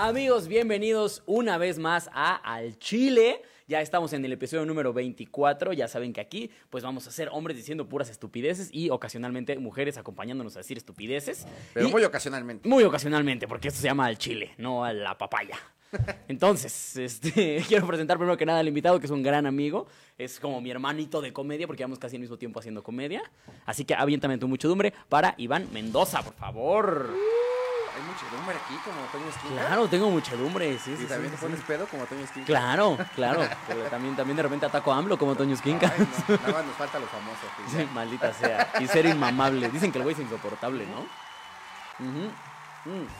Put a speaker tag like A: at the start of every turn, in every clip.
A: Amigos, bienvenidos una vez más a Al Chile. Ya estamos en el episodio número 24. Ya saben que aquí pues vamos a ser hombres diciendo puras estupideces y ocasionalmente mujeres acompañándonos a decir estupideces.
B: Pero
A: Y-
B: muy ocasionalmente.
A: muy ocasionalmente, porque esto se llama Al Chile, no a la papaya. Entonces, este, quiero presentar primero que nada al invitado, que es un gran amigo. Es como mi hermanito de comedia, porque llevamos casi al mismo tiempo haciendo comedia. Así que aviéntame tu muchedumbre para Iván Mendoza, por favor.
B: Muchedumbre aquí, como Toño Esquina.
A: Claro, tengo muchedumbre, sí, sí,
B: Y también
A: sí,
B: te pones
A: sí.
B: pedo como Toño Esquina.
A: Claro, claro. pero también, también de repente ataco a AMLO como Toño Esquinca.
B: Ay, no, nada más nos falta lo famoso.
A: Sí,
B: ya.
A: maldita sea. Y ser inmamable. Dicen que el güey es insoportable, ¿no? Mm.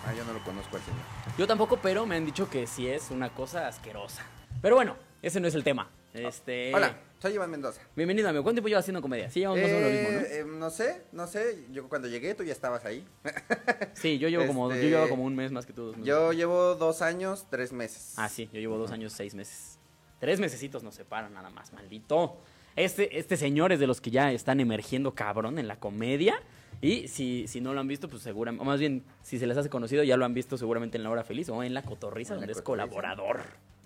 B: Ah, yo no lo conozco al señor.
A: Yo tampoco, pero me han dicho que sí es una cosa asquerosa. Pero bueno, ese no es el tema. Este.
B: Hola, soy Iván Mendoza.
A: Bienvenido, amigo. ¿Cuánto tiempo llevas haciendo comedia? Sí, llevamos más o menos lo mismo, ¿no?
B: Eh, eh, no sé, no sé. Yo cuando llegué tú ya estabas ahí.
A: Sí, yo llevo como, yo
B: este,
A: llevo como un mes más que tú. dos.
B: Yo llevo dos años, tres meses.
A: Ah, sí, yo llevo dos años, seis meses. Tres mesecitos nos separan nada más, maldito. Este, este señor es de los que ya están emergiendo cabrón en la comedia. Y si, si no lo han visto, pues seguramente, o más bien, si se les hace conocido, ya lo han visto seguramente en La Hora Feliz o en La Cotorriza,
B: La
A: donde es colaborador.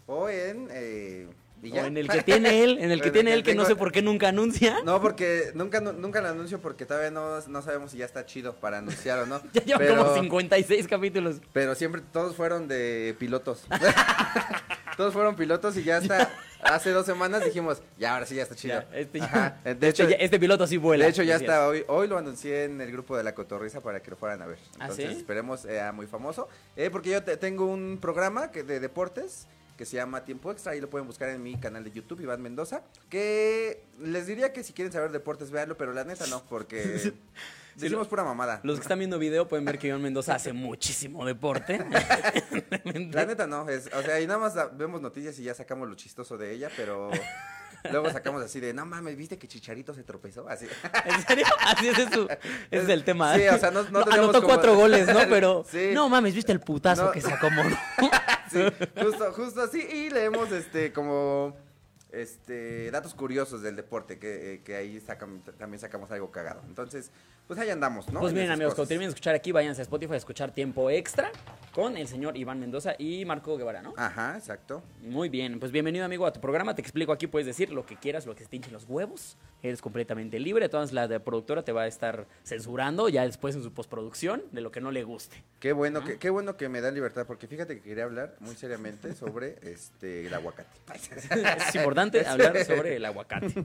B: O en eh,
A: O en el que tiene él, en el que tiene él, que no sé por qué nunca anuncia.
B: No, porque nunca, nu- nunca lo anuncio porque todavía no, no sabemos si ya está chido para anunciar o no.
A: Ya lleva
B: pero,
A: como 56 capítulos.
B: Pero siempre todos fueron de pilotos. todos fueron pilotos y ya hasta hace dos semanas dijimos, ya ahora sí ya está chido.
A: Ya, este,
B: Ajá. De
A: este
B: hecho,
A: ya- este piloto sí vuela.
B: de hecho ya está hoy, hoy lo anuncié en el grupo de la Cotorrisa para que lo fueran a ver.
A: ¿Ah,
B: Entonces
A: sí?
B: esperemos sea muy famoso. Eh, porque yo te- tengo un programa que, de deportes que se llama Tiempo Extra, ahí lo pueden buscar en mi canal de YouTube, Iván Mendoza, que les diría que si quieren saber deportes, véanlo, pero la neta no, porque decimos pura mamada.
A: Los que están viendo video pueden ver que Iván Mendoza hace muchísimo deporte.
B: La neta no, es, o sea, y nada más vemos noticias y ya sacamos lo chistoso de ella, pero luego sacamos así de, no mames, ¿viste que Chicharito se tropezó? Así.
A: ¿En serio? Así es, su- ese es el tema.
B: Sí, o sea, no- no
A: Anotó
B: como-
A: cuatro goles, ¿no? Pero.
B: Sí.
A: No mames, ¿viste el putazo
B: No.
A: que se acomodó?
B: Sí, justo, justo así, y leemos este como este datos curiosos del deporte, que, eh, que ahí sacan- también sacamos algo cagado. Entonces, pues ahí andamos, ¿no?
A: Pues
B: En
A: miren, amigos, cuando terminen de escuchar aquí, váyanse a Spotify a escuchar tiempo extra con el señor Iván Mendoza y Marco Guevara, ¿no?
B: Ajá, exacto.
A: Muy bien, pues bienvenido amigo a tu programa. Te explico aquí, puedes decir lo que quieras, lo que te hinchen los huevos. Eres completamente libre. Todas la de productora te va a estar censurando ya después en su postproducción de lo que no le guste.
B: Qué bueno, que, qué bueno que me da libertad, porque fíjate que quería hablar muy seriamente sobre este el aguacate.
A: Es importante hablar sobre el aguacate.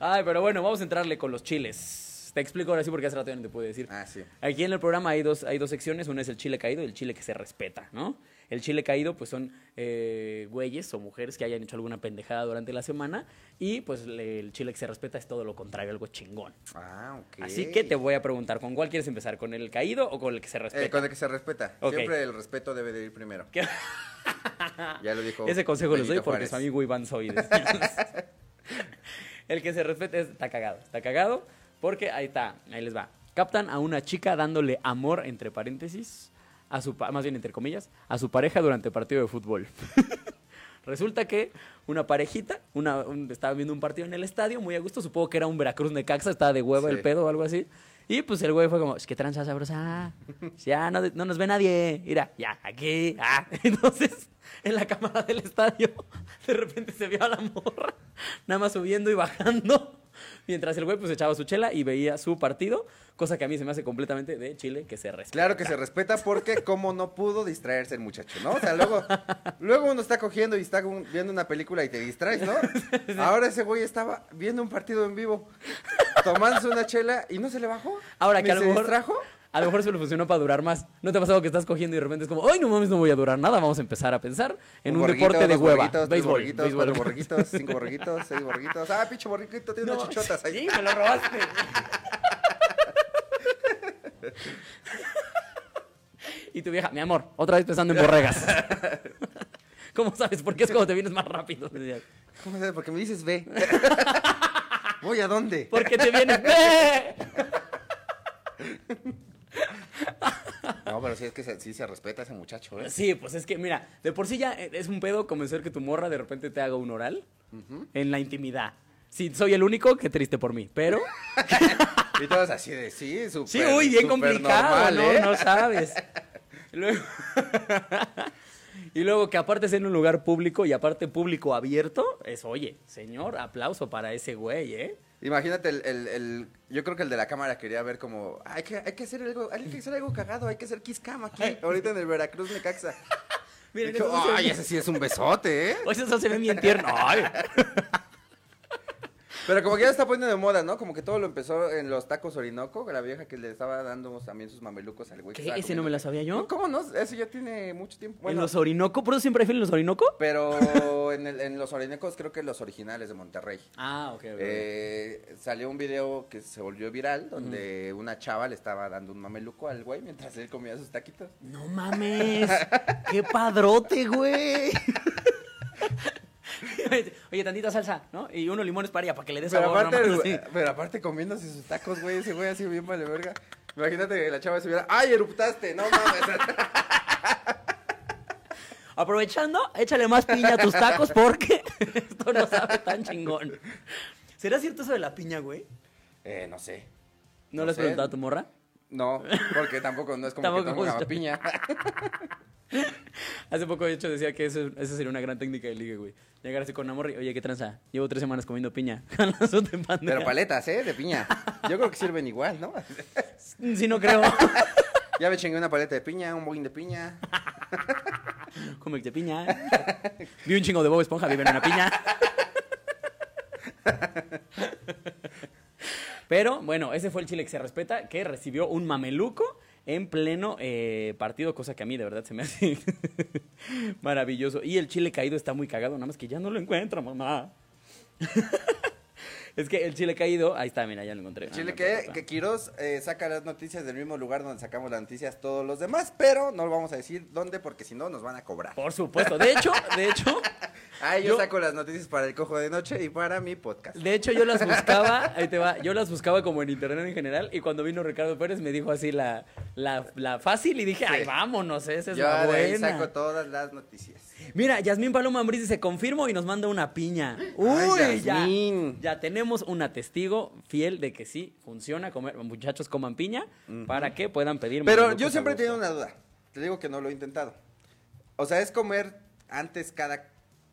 A: Ay, pero bueno, vamos a entrarle con los chiles. Te explico ahora sí porque hace rato ya no te pude decir.
B: Ah, sí.
A: Aquí en el programa hay dos, hay dos secciones, una es el chile caído y el chile que se respeta, ¿no? El chile caído pues son eh, güeyes o mujeres que hayan hecho alguna pendejada durante la semana y pues le- el chile que se respeta es todo lo contrario, algo chingón.
B: Ah, ok.
A: Así que te voy a preguntar, ¿con cuál quieres empezar? ¿Con el caído o con el que se respeta?
B: Eh, con el que se respeta. Siempre el respeto debe de ir primero.
A: ¿Qué?
B: Ya lo dijo.
A: Ese consejo les doy porque su amigo Iván el que se respeta es- está cagado. Está cagado porque ahí está, ahí les va. Captan a una chica dándole amor, entre paréntesis, a su, más bien entre comillas, a su pareja durante partido de fútbol. Resulta que una parejita, una, un- estaba viendo un partido en el estadio, muy a gusto, supongo que era un Veracruz Necaxa, estaba de hueva
B: Sí.
A: el pedo o algo así. Y pues el güey fue como, "Es que tranza sabrosa, ya no, no nos ve nadie, mira, ya, aquí, ah. Entonces, en la cámara del estadio, de repente se vio a la morra, nada más subiendo y bajando, mientras el güey pues echaba su chela y veía su partido, cosa que a mí se me hace completamente de Chile que se respeta.
B: Claro que se respeta porque como no pudo distraerse el muchacho, ¿no? O sea, luego, luego uno está cogiendo y está viendo una película y te distraes, ¿no? Ahora ese güey estaba viendo un partido en vivo, tomándose una chela y no se le bajó.
A: Ahora que a lo
B: se
A: mejor.
B: distrajo.
A: A lo mejor se le funcionó para durar más. ¿No te ha pasado que estás cogiendo y de repente es como, ¡ay, no mames, no voy a durar nada! Vamos a empezar a pensar en un,
B: borreguito,
A: deporte de hueva. Béisbol.
B: borreguitos,
A: béisbol.
B: cuatro borreguitos, cinco borreguitos, seis borreguitos. Ah, pinche borreguito, tiene
A: No,
B: unas chichotas ahí.
A: Sí, me lo robaste. y tu vieja, mi amor, otra vez pensando en borregas. ¿Cómo sabes? Porque es como te vienes más rápido.
B: ¿Cómo sabes? Porque me dices ve. ¿Voy a dónde?
A: Porque te vienes. ¡Ve!
B: No, pero sí es que se, sí se respeta a ese muchacho, ¿eh?
A: Sí, pues es que, mira, de por sí ya es un pedo convencer que tu morra de repente te haga un oral en la intimidad. Sí, soy el único, qué triste por mí, pero...
B: Y todos así de, sí, súper
A: Sí, uy, bien complicado.
B: ¿eh?
A: No sabes. Y luego, y luego que aparte es en un lugar público y aparte público abierto, es, oye, señor, aplauso para ese güey, ¿eh?
B: Imagínate, el, el, el- yo creo que el de la cámara quería ver como, hay que, hay que hacer algo, hay que hacer algo cagado, hay que hacer kiss cam aquí, ahorita en el Veracruz Necaxa.
A: Miren,
B: Dijo, ay, ese sí es un besote, ¿eh?
A: Oye, eso se ve bien tierno. Ay.
B: Pero como que ya está poniendo de moda, ¿no? Como que todo lo empezó en los tacos Orinoco, la vieja que le estaba dando también sus mamelucos al güey.
A: ¿Qué? ¿Ese no me la sabía yo?
B: ¿Cómo no? Eso ya tiene mucho tiempo.
A: ¿En los Orinoco? ¿Por eso siempre hay en los Orinoco?
B: pero en, el- en los Orinocos creo que los originales de Monterrey.
A: Ah, ok, ok.
B: Eh, salió un video que se volvió viral donde una chava le estaba dando un mameluco al güey mientras él comía sus taquitos.
A: No mames. Qué padrote, güey. Oye, tantita salsa, ¿no? Y unos limones para allá para que le des
B: Pero
A: sabor.
B: aparte,
A: nomás
B: el-
A: así.
B: pero aparte comiéndose sus tacos, güey, ese güey así bien vale verga. Imagínate que la chava se hubiera, ¡ay, eruptaste! No mames.
A: Aprovechando, échale más piña a tus tacos porque esto no sabe tan chingón. ¿Será cierto eso de la piña, güey?
B: eh, no sé.
A: ¿No,
B: No
A: le has
B: sé.
A: preguntado a tu morra?
B: No, porque tampoco, no es como
A: Tampoco
B: que toma
A: justo.
B: piña.
A: Hace poco, de hecho, decía que eso, esa sería una gran técnica de ligue, güey. Llegar así con una morra y, oye, ¿qué tranza? Llevo tres semanas comiendo piña.
B: Pero paletas, ¿eh? De piña. Yo creo que sirven igual, ¿no?
A: Sí, no creo.
B: Ya me chingué una paleta de piña, un boing de piña.
A: Come de piña. Vi un chingo de Bob Esponja, vive en una piña. Pero bueno, ese fue el Chile que se respeta, que recibió un mameluco en pleno eh, partido, cosa que a mí de verdad se me hace maravilloso. Y el Chile caído está muy cagado, nada más que ya no lo encuentro, mamá. es que el Chile caído, ahí está, mira, ya lo encontré.
B: Chile
A: Ah,
B: que,
A: no,
B: que Quiroz eh, saca las noticias del mismo lugar donde sacamos las noticias todos los demás, pero no lo vamos a decir dónde porque si no nos van a cobrar.
A: Por supuesto, de hecho, de hecho,
B: Ah, yo,
A: Yo-
B: saco las noticias para el cojo de noche y para mi podcast.
A: De hecho, yo las buscaba, ahí te va, yo las buscaba como en internet en general y cuando vino Ricardo Pérez me dijo así la, la, la fácil y dije, ay, vámonos, esa es
B: yo
A: la buena.
B: saco todas las noticias.
A: Mira, Yasmín Paloma Ambriz dice, confirmo y nos manda una piña. Uy,
B: Ay,
A: ya,
B: Yasmín.
A: ya tenemos una testigo fiel de que sí, funciona comer, muchachos coman piña para que puedan pedir
B: Pero yo siempre he tenido una duda. Te digo que no lo he intentado. O sea, es comer antes cada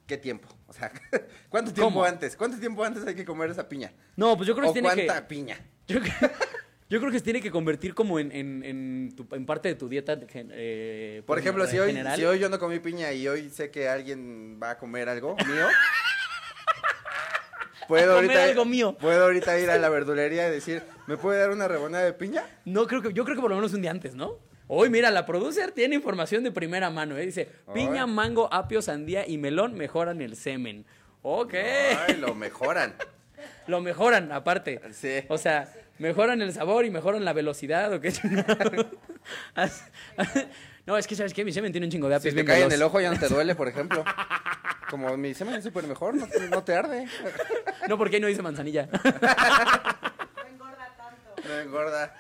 B: qué tiempo. O sea, ¿cuánto tiempo
A: ¿Cómo?
B: antes? ¿Cuánto tiempo antes hay que comer esa piña?
A: No, pues yo creo
B: ¿O
A: que se tiene
B: cuánta
A: que...
B: piña?
A: Yo, creo- yo creo que se tiene que convertir como en, en, en, tu- en parte de tu dieta eh,
B: Por ejemplo, si hoy, si hoy yo no comí piña y hoy sé que alguien va a comer algo mío, puedo ahorita,
A: algo mío.
B: puedo ahorita ir a la verdulería y decir, ¿me puede dar una rebanada de piña?
A: No, creo que, yo creo que por lo menos un día antes, ¿no? Hoy, mira, la producer tiene información de primera mano, ¿eh? Dice, piña,
B: Ay.
A: mango, apio, sandía y melón mejoran el semen. Ok.
B: Ay, lo mejoran.
A: Lo mejoran, aparte.
B: Sí.
A: O sea, mejoran el sabor y mejoran la velocidad, ¿o qué? No, es que, ¿sabes qué? Mi semen tiene un chingo de
B: Si
A: apios
B: te cae en el ojo ya no te duele, por ejemplo. Como mi semen es súper mejor, no te, no te arde.
A: No, porque ahí no dice manzanilla.
B: No engorda.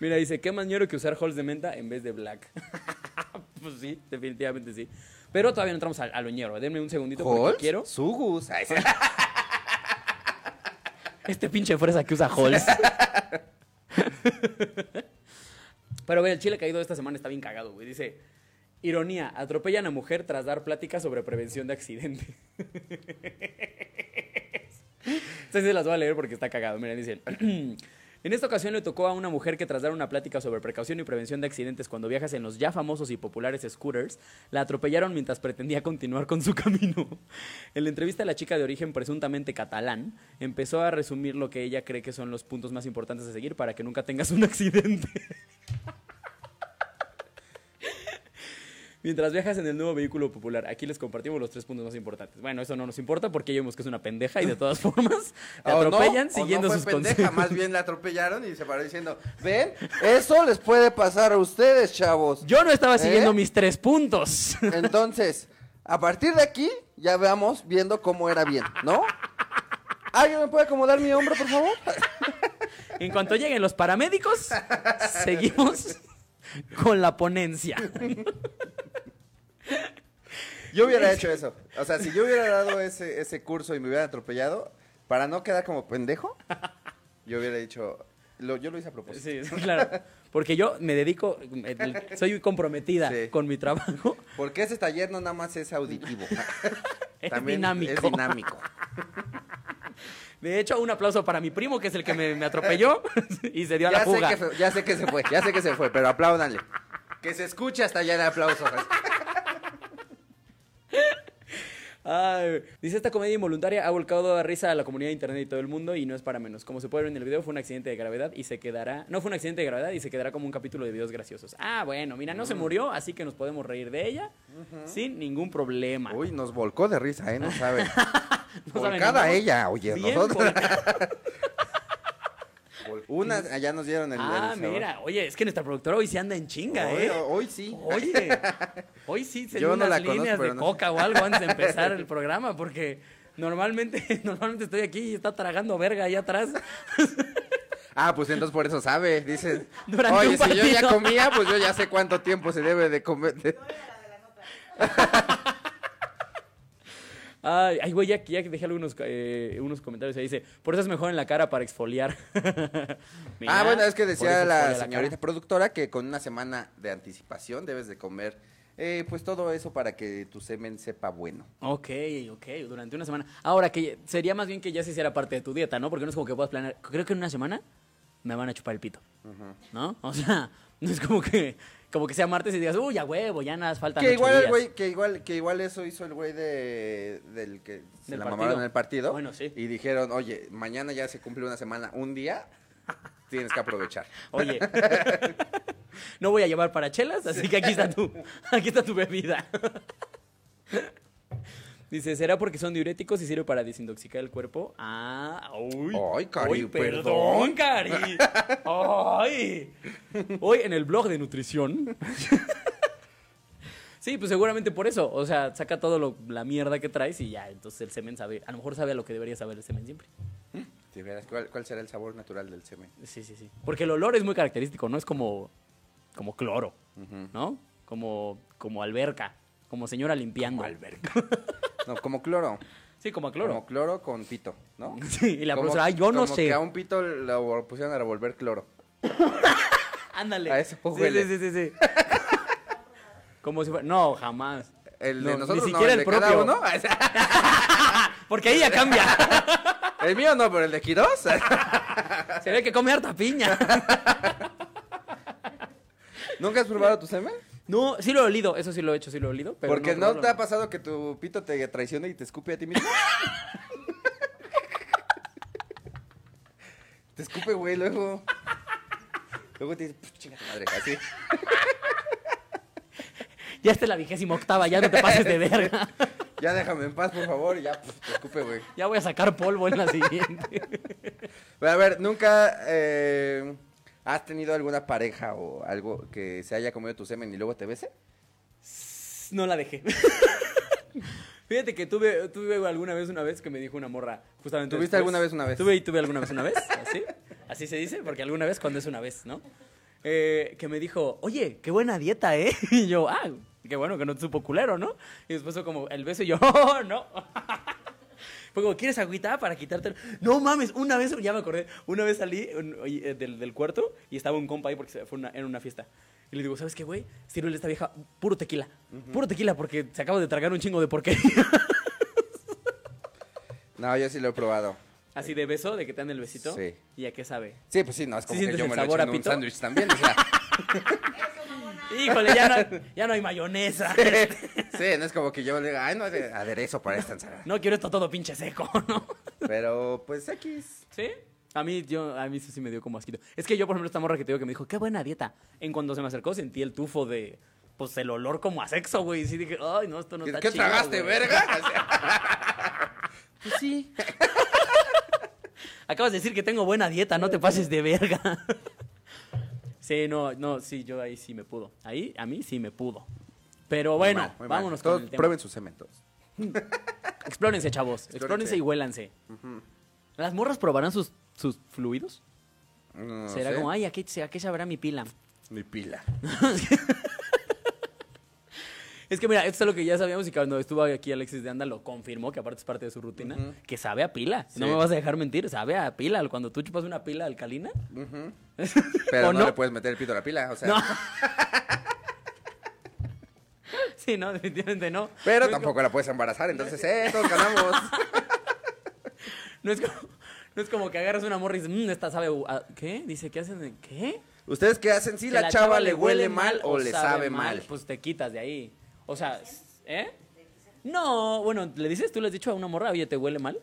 A: Mira, dice, ¿qué más ñero que usar halls de menta en vez de black? pues sí, definitivamente sí. Pero todavía no entramos a, a lo ñero. Denme un segundito porque quiero
B: Sugus.
A: Este pinche fresa que usa halls. Pero ve, el chile caído de esta semana está bien cagado, güey. Dice, ironía, atropellan a mujer tras dar pláticas sobre prevención de accidente. Sí se las voy a leer porque está cagado. Miren, dicen. En esta ocasión le tocó a una mujer que tras dar una plática sobre precaución y prevención de accidentes cuando viajas en los ya famosos y populares scooters, la atropellaron mientras pretendía continuar con su camino. En la entrevista la chica de origen presuntamente catalán empezó a resumir lo que ella cree que son los puntos más importantes a seguir para que nunca tengas un accidente. Mientras viajas en el nuevo vehículo popular, aquí les compartimos los tres puntos más importantes. Bueno, eso no nos importa porque ya vimos que es una pendeja y de todas formas te
B: no,
A: atropellan
B: o
A: siguiendo
B: no fue
A: sus
B: pendeja,
A: consejos.
B: más bien la atropellaron y se paró diciendo, ven, eso les puede pasar a ustedes, chavos.
A: Yo no estaba siguiendo
B: ¿Eh?
A: mis tres puntos.
B: Entonces, a partir de aquí, ya veamos viendo cómo era bien, ¿no? ¿Alguien me puede acomodar mi hombro, por favor?
A: En cuanto lleguen los paramédicos, seguimos con la ponencia.
B: Yo hubiera hecho eso. O sea, si yo hubiera dado ese, ese curso y me hubieran atropellado, para no quedar como pendejo, yo hubiera dicho, Lo- yo lo hice a propósito.
A: Sí, claro. Porque yo me dedico, soy comprometida
B: Sí.
A: con mi trabajo.
B: Porque ese taller no nada más es auditivo.
A: Es
B: También
A: dinámico.
B: Es dinámico.
A: De hecho, un aplauso para mi primo, que es el que me, me atropelló y se dio a la
B: sé,
A: fuga.
B: que ya sé que se fue, ya sé que se fue, pero apláudanle. Que se escuche hasta allá el aplauso.
A: Ay, dice esta comedia involuntaria ha volcado a risa a la comunidad de internet y todo el mundo y no es para menos. Como se puede ver en el video, fue un accidente de gravedad y se quedará. No fue un accidente de gravedad y se quedará como un capítulo de videos graciosos. Ah, bueno, mira, no se murió, así que nos podemos reír de ella sin ningún problema.
B: Uy, nos volcó de risa, ¿eh? No saben.
A: No saben,
B: Volcada
A: ¿no?
B: ella, oye,
A: Bien
B: nosotros. Una, allá nos dieron el.
A: Ah,
B: el
A: mira, oye, es que nuestra productora hoy se anda en chinga,
B: Hoy,
A: ¿eh?
B: hoy sí.
A: Oye, hoy sí se
B: Yo no
A: unas
B: la conozco,
A: líneas
B: pero
A: de
B: no-
A: coca o algo antes de empezar el programa, porque normalmente, normalmente estoy aquí y está tragando verga ahí atrás.
B: Ah, pues entonces por eso sabe, dice.
A: Durante
B: Oye, si yo ya
A: partido".
B: comía, pues yo ya sé cuánto tiempo se debe de comer.
A: Ay, ay, güey, ya, ya dejé algunos eh, unos comentarios ahí. Dice, por eso es mejor en la cara para exfoliar. Mira,
B: ah, bueno, es que decía la señorita
A: cara.
B: productora que con una semana de anticipación debes de comer, eh, pues todo eso para que tu semen sepa bueno.
A: Ok, ok, durante una semana. Ahora, que sería más bien que ya se hiciera parte de tu dieta, ¿no? Porque no es como que puedas planear. Creo que en una semana me van a chupar el pito, ¿no? O sea, no es como que, como que sea martes y digas, uy, a huevo, ya nada, faltan
B: Que igual el
A: días".
B: güey, que igual, que igual eso hizo el güey de del que se
A: Del
B: la
A: partido.
B: mamaron en el partido.
A: Bueno, sí.
B: Y dijeron, oye, mañana ya se cumple una semana, un día, tienes que aprovechar.
A: Oye, no voy a llevar para chelas, así que aquí está tu, aquí está tu bebida. Dice, ¿será porque son diuréticos y sirve para desintoxicar el cuerpo? Ah, uy.
B: Ay, Cari,
A: Uy,
B: perdón.
A: perdón, Cari. Ay. Hoy en el blog de nutrición. Sí, pues seguramente por eso. O sea, saca todo lo, la mierda que traes y ya, entonces el semen sabe. A lo mejor sabe a lo que debería saber el semen siempre.
B: Si vieras, ¿cuál, cuál será el sabor natural del semen?
A: Sí, sí, sí. Porque el olor es muy característico, ¿no? Es como, como cloro, ¿no? Como, como alberca, como señora limpiando. alberca.
B: No, como cloro.
A: Sí, como a cloro.
B: Como cloro con pito, ¿no?
A: Sí, y la
B: Como-
A: profesora, ay, yo no
B: como
A: sé.
B: que a un pito lo pusieron a revolver cloro.
A: Ándale.
B: A eso
A: sí,
B: huele.
A: sí, sí, sí, sí. como si fuera... No, jamás.
B: El
A: No,
B: de
A: ni
B: nosotros no,
A: siquiera
B: el
A: el
B: de cada
A: propio.
B: uno.
A: Porque ahí ya cambia.
B: El mío no, pero el de Quirós.
A: Se ve que come harta piña.
B: ¿Nunca has probado tu semen?
A: No, sí lo he olido, eso sí lo he hecho, sí lo he olido. Pero
B: Porque no, te ha pasado que tu pito te traicione y te escupe a ti mismo. te escupe, güey, luego. Luego te dice, "Puf, chinga tu madre, así.
A: Ya está la vigésima octava, ya no te pases de verga.
B: Ya déjame en paz, por favor, y ya puf, te escupe, güey.
A: Ya voy a sacar polvo en la siguiente.
B: A ver, ¿nunca eh, has tenido alguna pareja o algo que se haya comido tu semen y luego te bese?
A: No la dejé. Fíjate que tuve, tuve alguna vez una vez que me dijo una morra, justamente.
B: ¿Tuviste
A: después-
B: alguna vez una vez?
A: Tuve y tuve alguna vez una vez, así. Así se dice, porque alguna vez cuando es una vez, ¿no? Eh, que me dijo, oye, qué buena dieta, ¿eh? Y yo, ah, qué bueno que no te supo culero, ¿no? Y después fue como el beso y yo, oh, no. Fue como, ¿quieres agüita para quitarte? No mames, una vez, ya me acordé, una vez salí un- oye, eh, del, del cuarto y estaba un compa ahí porque se- fue una, en una fiesta. Y le digo, ¿sabes qué, güey? Sirve esta vieja puro tequila. Puro tequila porque se acaba de tragar un chingo de porquería.
B: No, yo sí lo he probado.
A: Así de beso, de que te dan el besito.
B: Sí.
A: ¿Y a qué sabe?
B: Sí, pues sí, no, es como
A: ¿Sí
B: que yo me lo en un sándwich también, o sea.
A: Híjole, ya no, ya no hay mayonesa.
B: Sí, no es como que yo le diga, ay, no aderezo para esta ensalada.
A: No quiero esto todo pinche seco, ¿no?
B: Pero, pues, X.
A: ¿Sí? A mí, yo, a mí eso sí me dio como asquito. Es que yo, por ejemplo, esta morra que te digo que me dijo, qué buena dieta. En cuando se me acercó sentí el tufo de, pues, el olor como a sexo, güey. Y sí dije, ay, no, esto no
B: ¿Qué,
A: está
B: qué
A: chido,
B: tragaste,
A: güey".
B: verga? Pues sí.
A: Acabas de decir que tengo buena dieta, no te pases de verga. Sí, no, no, sí, yo ahí sí me pudo. Ahí, a mí sí me pudo. Pero bueno,
B: Muy mal, muy mal.
A: vámonos
B: Todos
A: con el tema.
B: Prueben sus semen todos.
A: Explórense, chavos. Explórense y huélanse. ¿Las morras probarán sus, sus fluidos?
B: No
A: Será
B: sé.
A: como, ay, ¿a qué, ¿a qué sabrá mi pila?
B: Mi pila.
A: Es que mira, esto es lo que ya sabíamos y cuando estuvo aquí Alexis de Anda lo confirmó, que aparte es parte de su rutina, que sabe a pila. No me vas a dejar mentir, sabe a pila. Cuando tú chupas una pila alcalina.
B: Pero
A: ¿O
B: no,
A: no?
B: le puedes meter el pito a la pila, o sea.
A: No. sí, no, definitivamente no.
B: Pero
A: No
B: tampoco la puedes embarazar, entonces, eh, todos ganamos.
A: No es como, no es como que agarras una morra y dices, mmm, esta sabe. a- ¿Qué? Dice, ¿qué hacen? ¿Qué?
B: ¿Ustedes qué hacen? Si la, chava, le huele mal o le sabe mal.
A: Pues te quitas de ahí. O sea, ¿eh? No, bueno, ¿le dices? ¿Tú le has dicho a una morra, oye, te huele mal?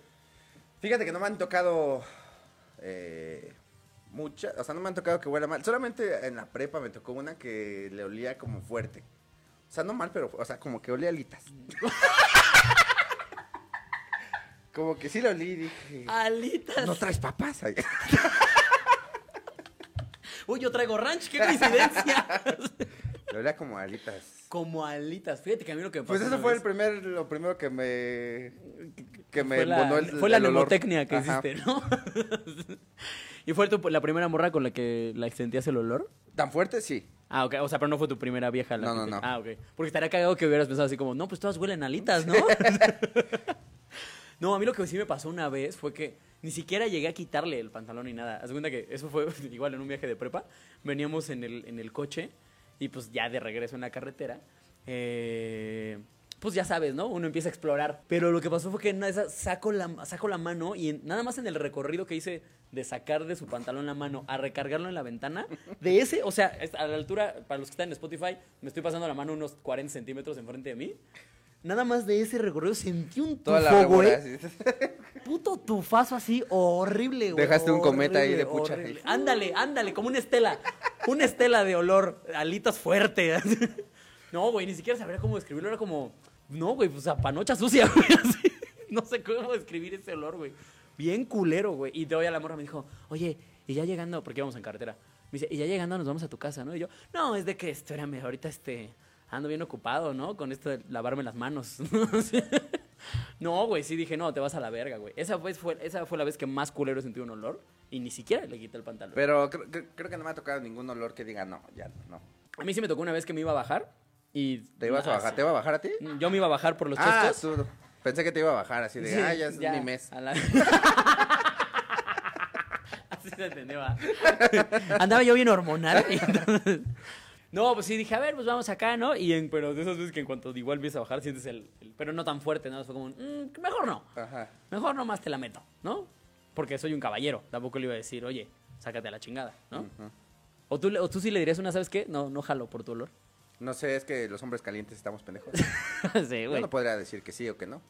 B: Fíjate que no me han tocado eh, muchas, o sea, no me han tocado que huela mal. Solamente en la prepa me tocó una que le olía como fuerte. O sea, no mal, pero, o sea, como que olía alitas. como que sí le olí y dije,
A: Alitas.
B: ¿no traes papas?
A: Uy, yo traigo ranch, qué coincidencia.
B: le olía como a alitas.
A: Como alitas. Fíjate que a mí lo que pasó.
B: Pues eso fue el primer, lo primero que me, que me
A: fue la,
B: el
A: fue la
B: el olor.
A: nemotecnia que
B: Ajá.
A: hiciste, ¿no? ¿Y fue tu- la primera morra con la que la sentías el olor?
B: ¿Tan fuerte? Sí.
A: Ah, ok. O sea, pero no fue tu primera vieja. La
B: No, no,
A: te-
B: no.
A: Ah, ok. Porque estaría cagado que hubieras pensado así como, no, pues todas huelen alitas, ¿no? no, a mí lo que sí me pasó una vez fue que ni siquiera llegué a quitarle el pantalón ni nada. Haz cuenta que eso fue igual en un viaje de prepa. Veníamos en el, en el coche y pues ya de regreso en la carretera. eh, pues ya sabes, ¿no? Uno empieza a explorar. Pero lo que pasó fue que en esas saco la, saco la mano y nada más en el recorrido que hice de sacar de su pantalón la mano a recargarlo en la ventana, de ese, o sea, a la altura, para los que están en Spotify, me estoy pasando la mano unos 40 centímetros enfrente de mí. Nada más de ese recorrido sentí un
B: Toda la
A: tufo, güey. Puto tufazo así horrible, güey.
B: Dejaste un cometa ahí de pucha.
A: horrible. Ándale, ándale, como una estela. Una estela de olor, alitas fuertes. No, güey, ni siquiera sabría cómo describirlo. Era como, no, güey, pues a panocha sucia, güey. así. No sé cómo describir ese olor, güey. Bien culero, güey. Y de hoy a la morra me dijo, oye, y ya llegando, porque íbamos en carretera. Me dice, y ya llegando nos vamos a tu casa, ¿no? Y yo, no, es de que, espérame, ahorita este, ando bien ocupado, ¿no? Con esto de lavarme las manos. No, güey, sí dije, no, te vas a la verga, güey. Esa, vez fue, esa fue la vez que más culero sentí un olor y ni siquiera le quité el pantalón.
B: Pero creo, que no me ha tocado ningún olor que diga, no, ya, no.
A: a mí sí me tocó una vez que me iba a bajar y...
B: ¿Te ibas a bajar?
A: sí.
B: ¿Te iba a bajar a ti?
A: Yo me iba a bajar por los
B: ah,
A: chescos.
B: tú. Pensé que te iba a bajar así de,
A: Sí,
B: ah, ya es mi mes.
A: a la- Así se entendió. Andaba yo bien hormonal. y entonces- No, pues sí, dije, a ver, pues vamos acá, ¿no? Y en, pero de esas veces que en cuanto igual empieza a bajar, sientes el, el- Pero no tan fuerte, ¿no? Fue como, "Mm, mejor no.
B: Ajá.
A: Mejor nomás te la meto, ¿no? Porque soy un caballero. Tampoco le iba a decir, oye, sácate a la chingada, ¿no?
B: Ujú.
A: o, tú, o tú sí le dirías una, ¿sabes qué? No, no jalo por tu olor.
B: No sé, es que los hombres calientes estamos pendejos.
A: sí,
B: Yo
A: güey.
B: no podría decir que sí o que no.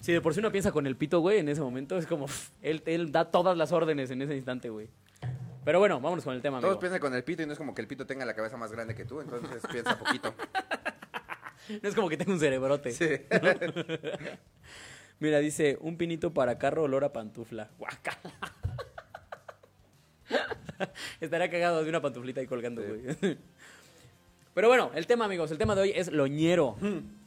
A: Si de por sí uno piensa con el pito, güey, en ese momento es como, pff, él, él da todas las órdenes en ese instante, güey. Pero bueno, vámonos con el tema,
B: Todos
A: amigo.
B: piensan con el pito y no es como que el pito tenga la cabeza más grande que tú, entonces piensa poquito.
A: No es como que tenga un cerebrote.
B: Sí.
A: Mira, dice, un pinito para carro, olor a pantufla. Guaca. Estaría cagado de una pantuflita ahí colgando,
B: Sí.
A: güey. Pero bueno, el tema, amigos, el tema de hoy es loñero.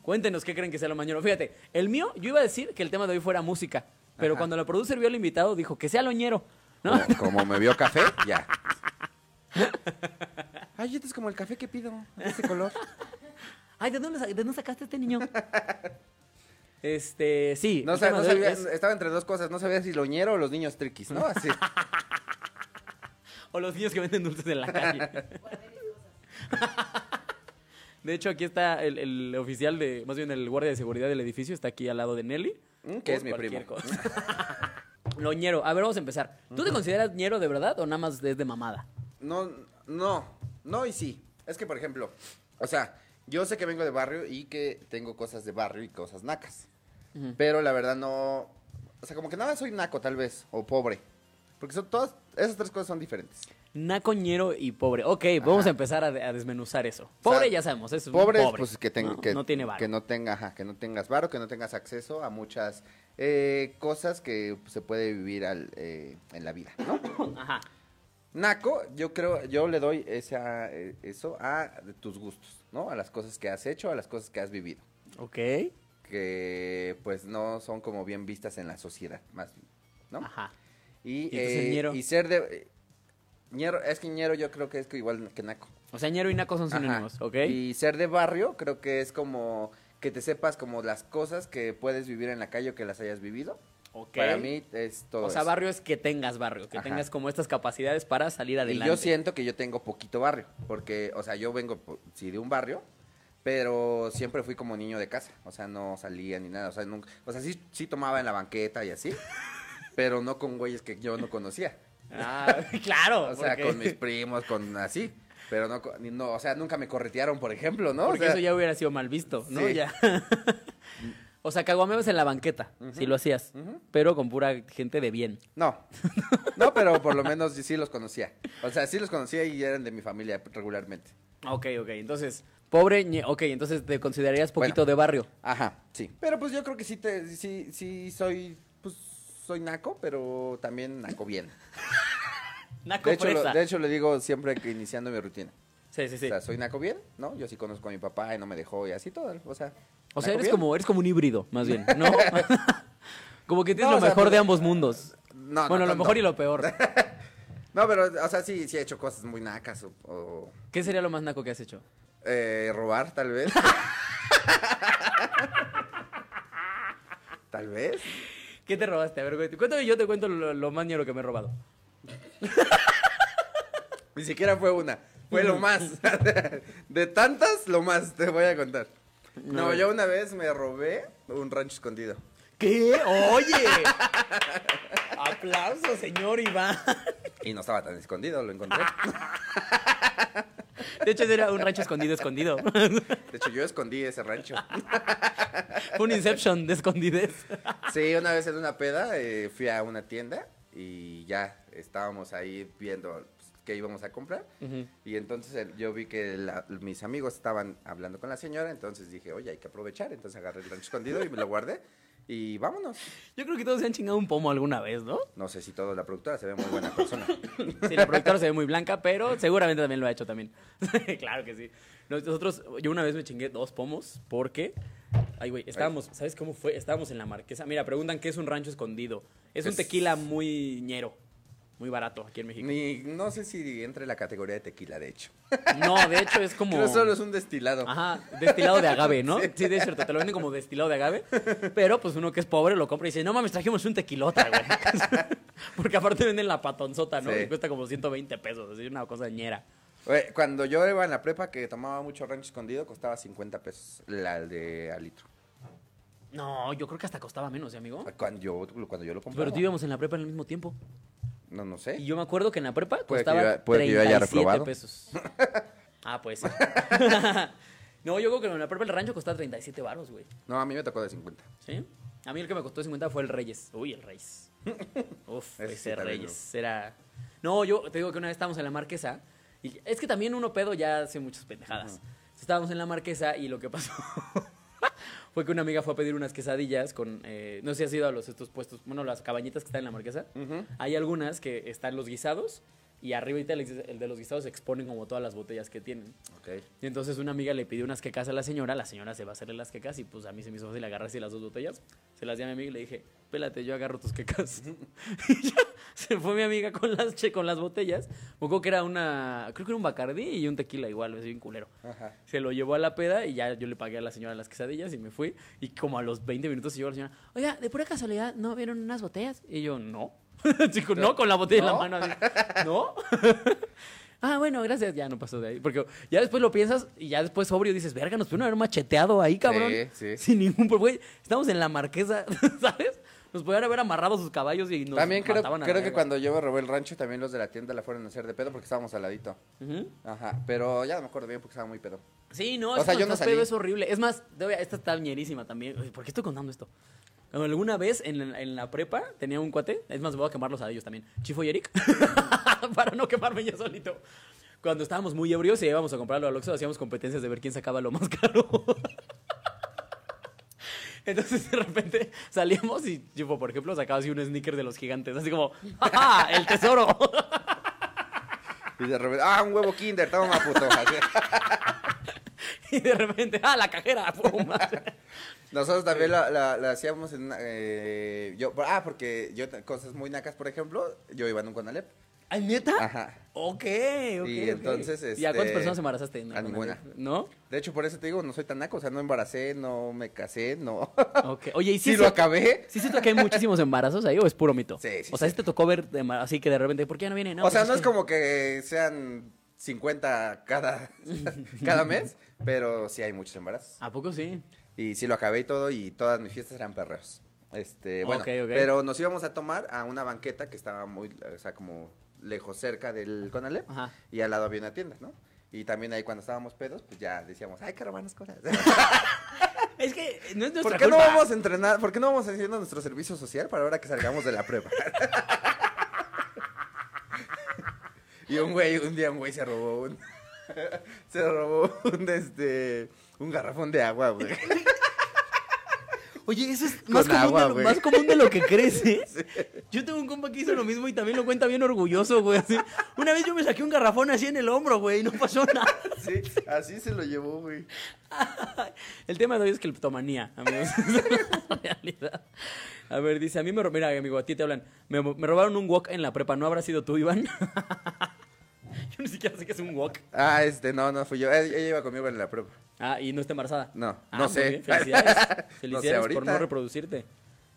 A: Cuéntenos qué creen que sea lo loñero. Fíjate, el mío, yo iba a decir que el tema de hoy fuera música. Pero
B: Ajá.
A: cuando la producer vio al invitado, dijo que sea loñero. ¿No?
B: Como, como me vio café, ya. Ay, este es como el café que pido, de ese color.
A: Ay, ¿de dónde, sa- de dónde sacaste este niño? Este, sí.
B: No,
A: el
B: sé,
A: tema
B: no
A: de hoy
B: sabía,
A: es-
B: estaba entre dos cosas, no sabía si loñero o los niños triquis, ¿no? Así.
A: O los niños que venden dulces en la calle. De hecho, aquí está el, el oficial de, más bien el guardia de seguridad del edificio, está aquí al lado de Nelly.
B: Mm, que es mi
A: cualquier
B: primo.
A: cosa. Lo ñero. A ver, vamos a empezar. ¿Tú te consideras ñero de verdad o nada más es de mamada?
B: No, no, no y sí. Es que, por ejemplo, o sea, yo sé que vengo de barrio y que tengo cosas de barrio y cosas nacas.
A: Ujú.
B: Pero la verdad no. O sea, como que nada soy naco, tal vez, o pobre. Porque son todas. Esas tres cosas son diferentes.
A: Naco, ñero y pobre. Ok, vamos
B: Ajá.
A: a empezar a, a desmenuzar eso. Pobre
B: sea,
A: ya sabemos, es un
B: Pobre,
A: pobre.
B: pues que, ten-
A: no,
B: que,
A: no tiene varo.
B: que no tenga, ajá, que no tengas varo, que no tengas acceso a muchas eh, cosas que se puede vivir al, eh, en la vida, ¿no?
A: Ajá.
B: Naco, yo creo, yo le doy esa, eh, eso a tus gustos, ¿no? A las cosas que has hecho, a las cosas que has vivido.
A: Ok.
B: que pues no son como bien vistas en la sociedad, más bien, ¿no?
A: Ajá.
B: Y,
A: ¿Y
B: eh,
A: ñero?
B: y ser de... ñero, es que ñero yo creo que es igual que naco.
A: O sea, ñero y naco son
B: Ajá.
A: sinónimos, ¿ok?
B: Y ser de barrio creo que es como que te sepas como las cosas que puedes vivir en la calle o que las hayas vivido.
A: Ok.
B: Para mí es todo
A: O sea,
B: eso.
A: barrio es que tengas barrio, que
B: Ajá.
A: tengas como estas capacidades para salir
B: Y
A: adelante.
B: yo siento que yo tengo poquito barrio, porque, o sea, yo vengo, sí, de un barrio, pero siempre fui como niño de casa, o sea, no salía ni nada, o sea, nunca, o sea, sí, sí tomaba en la banqueta y así, pero no con güeyes que yo no conocía,
A: Ah, claro.
B: o sea,
A: porque-
B: con mis primos, con así, pero no, no, o sea, nunca me corretearon, por ejemplo, ¿no? O
A: Porque
B: sea,
A: eso ya hubiera sido mal visto, ¿no?
B: Sí.
A: Ya. o sea, caguameabas en la banqueta, si lo hacías, pero con pura gente de bien.
B: No, no, pero por lo menos sí los conocía, o sea, sí los conocía y eran de mi familia regularmente.
A: Ok, ok, entonces, pobre, ok, entonces te considerarías poquito
B: Bueno.
A: de barrio.
B: Ajá, sí. Pero pues yo creo que sí, te, sí, sí soy, pues soy naco, pero también naco bien.
A: Naco
B: De hecho, lo, de hecho, le digo siempre que iniciando mi rutina.
A: Sí, sí, sí.
B: O sea, soy naco bien, ¿no? Yo sí conozco a mi papá y no me dejó y así todo, o sea.
A: O sea, eres
B: bien.
A: como, eres como un híbrido, más bien, ¿no? como que tienes
B: No,
A: lo
B: sea,
A: mejor de ambos mundos.
B: No, no,
A: bueno, lo mejor y lo peor.
B: No, pero, o sea, sí, sí he hecho cosas muy nacas o, o,
A: ¿Qué sería lo más naco que has hecho?
B: eh, robar, tal vez. tal vez.
A: ¿Qué te robaste? A ver, cuéntame y yo te cuento lo, lo más ñero que me he robado.
B: Ni siquiera fue una. Fue lo más. De tantas, lo más, te voy a contar. No, yo una vez me robé un rancho escondido.
A: ¿Qué? Oye. Aplauso, señor Iván.
B: Y no estaba tan escondido, lo encontré.
A: De hecho, era un rancho escondido, escondido.
B: De hecho, yo escondí ese rancho.
A: Fue un Inception de escondidez.
B: Sí, una vez en una peda eh, fui a una tienda y ya estábamos ahí viendo pues, qué íbamos a comprar. Y entonces el- yo vi que la- mis amigos estaban hablando con la señora, entonces dije, oye, hay que aprovechar. Entonces agarré el rancho escondido y me lo guardé. Y vámonos.
A: Yo creo que todos se han chingado un pomo alguna vez, ¿no?
B: No sé si todo la productora se ve muy buena persona.
A: Sí, la productora se ve muy blanca, pero seguramente también lo ha hecho también. claro que sí. Nosotros, yo una vez me chingué dos pomos porque, ay, güey, estábamos, ¿sabes cómo fue? Estábamos en la marquesa. Mira, preguntan qué es un rancho escondido. Es un
B: Es-
A: tequila muy ñero, muy barato aquí en México.
B: Ni, no sé si entre la categoría de tequila, de hecho.
A: No, de hecho es como...
B: Creo solo es un destilado.
A: Ajá, destilado de agave, ¿no?
B: Sí.
A: Sí, de cierto, te lo venden como destilado de agave, pero pues uno que es pobre lo compra y dice, no mames, trajimos un tequilota, güey. Porque aparte venden la patonzota, ¿no?
B: Sí.
A: Que cuesta como 120 pesos, así una cosa ñera.
B: Cuando yo iba en la prepa que tomaba mucho rancho escondido, costaba 50 pesos la de al litro.
A: No, yo creo que hasta costaba menos, ¿eh, amigo?
B: Cuando yo, cuando yo lo compraba.
A: Pero tú íbamos en la prepa en el mismo tiempo.
B: No, no sé.
A: Y yo me acuerdo que en la prepa
B: Puede que
A: costaba
B: yo- puede que yo haya
A: 37
B: reprobado.
A: pesos. Ah, pues. no, yo creo que en la prepa el rancho costaba 37 baros, güey.
B: No, a mí me tocó de 50.
A: ¿Sí? A mí el que me costó 50 fue el Reyes. Uy, el Reyes. Uf,
B: Ese
A: Reyes. Era. No, yo te digo que una vez estábamos en la marquesa. Y es que también uno pedo ya hace muchas pendejadas. Estábamos en la marquesa y lo que pasó fue que una amiga fue a pedir unas quesadillas con. eh, no sé si has ido a los estos puestos. Bueno, las cabañitas que están en la marquesa. Hay algunas que están los guisados. Y arriba el el de los guisados exponen como todas las botellas que tienen.
B: Ok.
A: Y entonces una amiga le pidió unas quecas a la señora, la señora se va a hacerle las quecas y pues a mí se me hizo fácil agarrar así las dos botellas. Se las di a mi amiga y le dije, pélate, yo agarro tus quecas. y ya se fue mi amiga con las, che- con las botellas. Me acuerdo que era una, creo que era un bacardí y un tequila igual, así bien culero.
B: Ajá.
A: Se lo llevó a la peda y ya yo le pagué a la señora las quesadillas y me fui. Y como a los 20 minutos llegó la señora, oiga, de pura casualidad, ¿no vieron unas botellas? Y yo, no. Chico, no, con la botella en la
B: ¿No?
A: mano. así, ¿No? ah, bueno, gracias. Ya no pasó de ahí. Porque ya después lo piensas y ya después sobrio dices, verga, nos pudieron haber macheteado ahí, cabrón.
B: Sí, sí.
A: Sin ningún problema. Estamos en la marquesa, ¿sabes? Nos podían haber amarrado sus caballos y nos
B: También creo, creo que
A: verga.
B: cuando yo me robé el rancho, también los de la tienda la fueron a hacer de pedo porque estábamos al ladito. Ajá. Pero ya no me acuerdo bien porque estaba muy pedo.
A: Sí, no,
B: O sea, yo no
A: estás pedo
B: salí.
A: es horrible. Es más, esta está ñerísima también. ¿Por qué estoy contando esto? Alguna vez en, la- en la prepa tenía un cuate, es más, voy a quemarlos a ellos también, Chifo y Eric, para no quemarme yo solito. Cuando estábamos muy ebrios y íbamos a comprarlo al Oxxo, hacíamos competencias de ver quién sacaba lo más caro. Entonces de repente salíamos y Chifo, por ejemplo, sacaba así un sneaker de los gigantes, así como, ¡ja, el tesoro!
B: Y de repente, ah, un huevo kinder, toma puto.
A: Y de repente, ¡ah, la cajera! ¡Pum!
B: Nosotros también la, la- la hacíamos en... una- eh, yo, ah, porque yo, cosas muy nacas, por ejemplo, yo iba en un Conalep.
A: ¿Ay, neta?
B: Ajá.
A: Ok, ok.
B: Y entonces,
A: ¿Y a cuántas
B: este,
A: personas embarazaste? No,
B: a
A: no,
B: ninguna.
A: ¿No?
B: De hecho, por eso te digo, no soy tan naco, o sea, no embaracé, no me casé, no.
A: Ok. Oye, ¿y sí,
B: Sí
A: se-
B: lo acabé.
A: ¿Sí siento que hay muchísimos embarazos ahí o es puro mito?
B: Sí, sí,
A: O sea,
B: sí.
A: ¿sí te tocó ver así que de repente, ¿por qué ya no viene?
B: o sea,
A: pues
B: no es
A: que-
B: como que sean 50 cada, cada mes, pero sí hay muchos embarazos.
A: ¿A poco sí?
B: Y sí lo acabé y todo, y todas mis fiestas eran perreos. Este, bueno,
A: Ok, ok.
B: pero nos íbamos a tomar a una banqueta que estaba muy, o sea, como lejos cerca del Conalep,
A: Ajá.
B: y al lado había una tienda, ¿no? Y también ahí cuando estábamos pedos, pues ya decíamos, ay, qué robanas cosas.
A: Es que no es nuestra
B: ¿Por qué no
A: culpa.
B: vamos a entrenar? ¿Por qué no vamos haciendo nuestro servicio social para ahora que salgamos de la prueba? y un güey, un día un güey se robó un se robó un este un garrafón de agua, güey.
A: Oye, eso es más, común,
B: agua,
A: de lo,
B: güey.
A: más común de lo que crees, ¿eh? Yo tengo un compa que hizo lo mismo y también lo cuenta bien orgulloso, güey. así. Una vez yo me saqué un garrafón así en el hombro, güey, y no pasó nada.
B: Sí, así se lo llevó, güey.
A: El tema de hoy es cleptomanía, amigos. Es la realidad. A ver, dice, a mí me... ro- Mira, amigo, a ti te hablan. Me, me robaron un wok en la prepa. ¿No habrá sido tú, Iván? yo ni siquiera sé qué es un wok.
B: Ah, este, no, no fui yo. Ella iba conmigo en la prueba.
A: Ah, y no está embarazada.
B: No,
A: Ah,
B: no sé.
A: bien, Felicidades. Felicidades
B: No sé
A: por no reproducirte.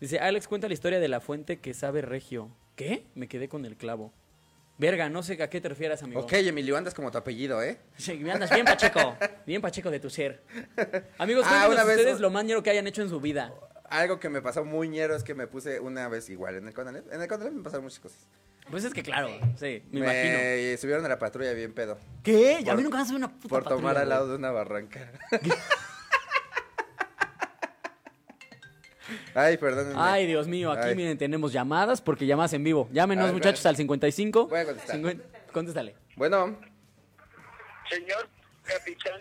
A: Dice, Alex cuenta la historia de la fuente que sabe regio. ¿Qué? Me quedé con el clavo. Verga, no sé a qué te refieres, amigo.
B: Ok, Emilio, andas como tu apellido, ¿eh?
A: Sí, me andas bien pacheco. Bien pacheco de tu ser. Amigos,
B: Ah, una vez-
A: ustedes lo más ñero que hayan hecho en su vida.
B: Algo que me pasó muy ñero es que me puse una vez igual en el Conalep. En el Conalep me pasaron muchas cosas.
A: Pues es que claro, sí, me, imagino.
B: subieron a la patrulla bien pedo.
A: ¿Qué? Ya a mí nunca me has subido una puta
B: Por tomar al lado
A: güey.
B: de una barranca. Ay, perdónenme.
A: Ay, Dios mío, aquí
B: Ay.
A: miren, tenemos llamadas porque llamadas en vivo. Llámenos,
B: ver,
A: muchachos, al 55.
B: Voy a contestar.
A: 50 Contéstale.
B: Bueno,
C: Señor capitán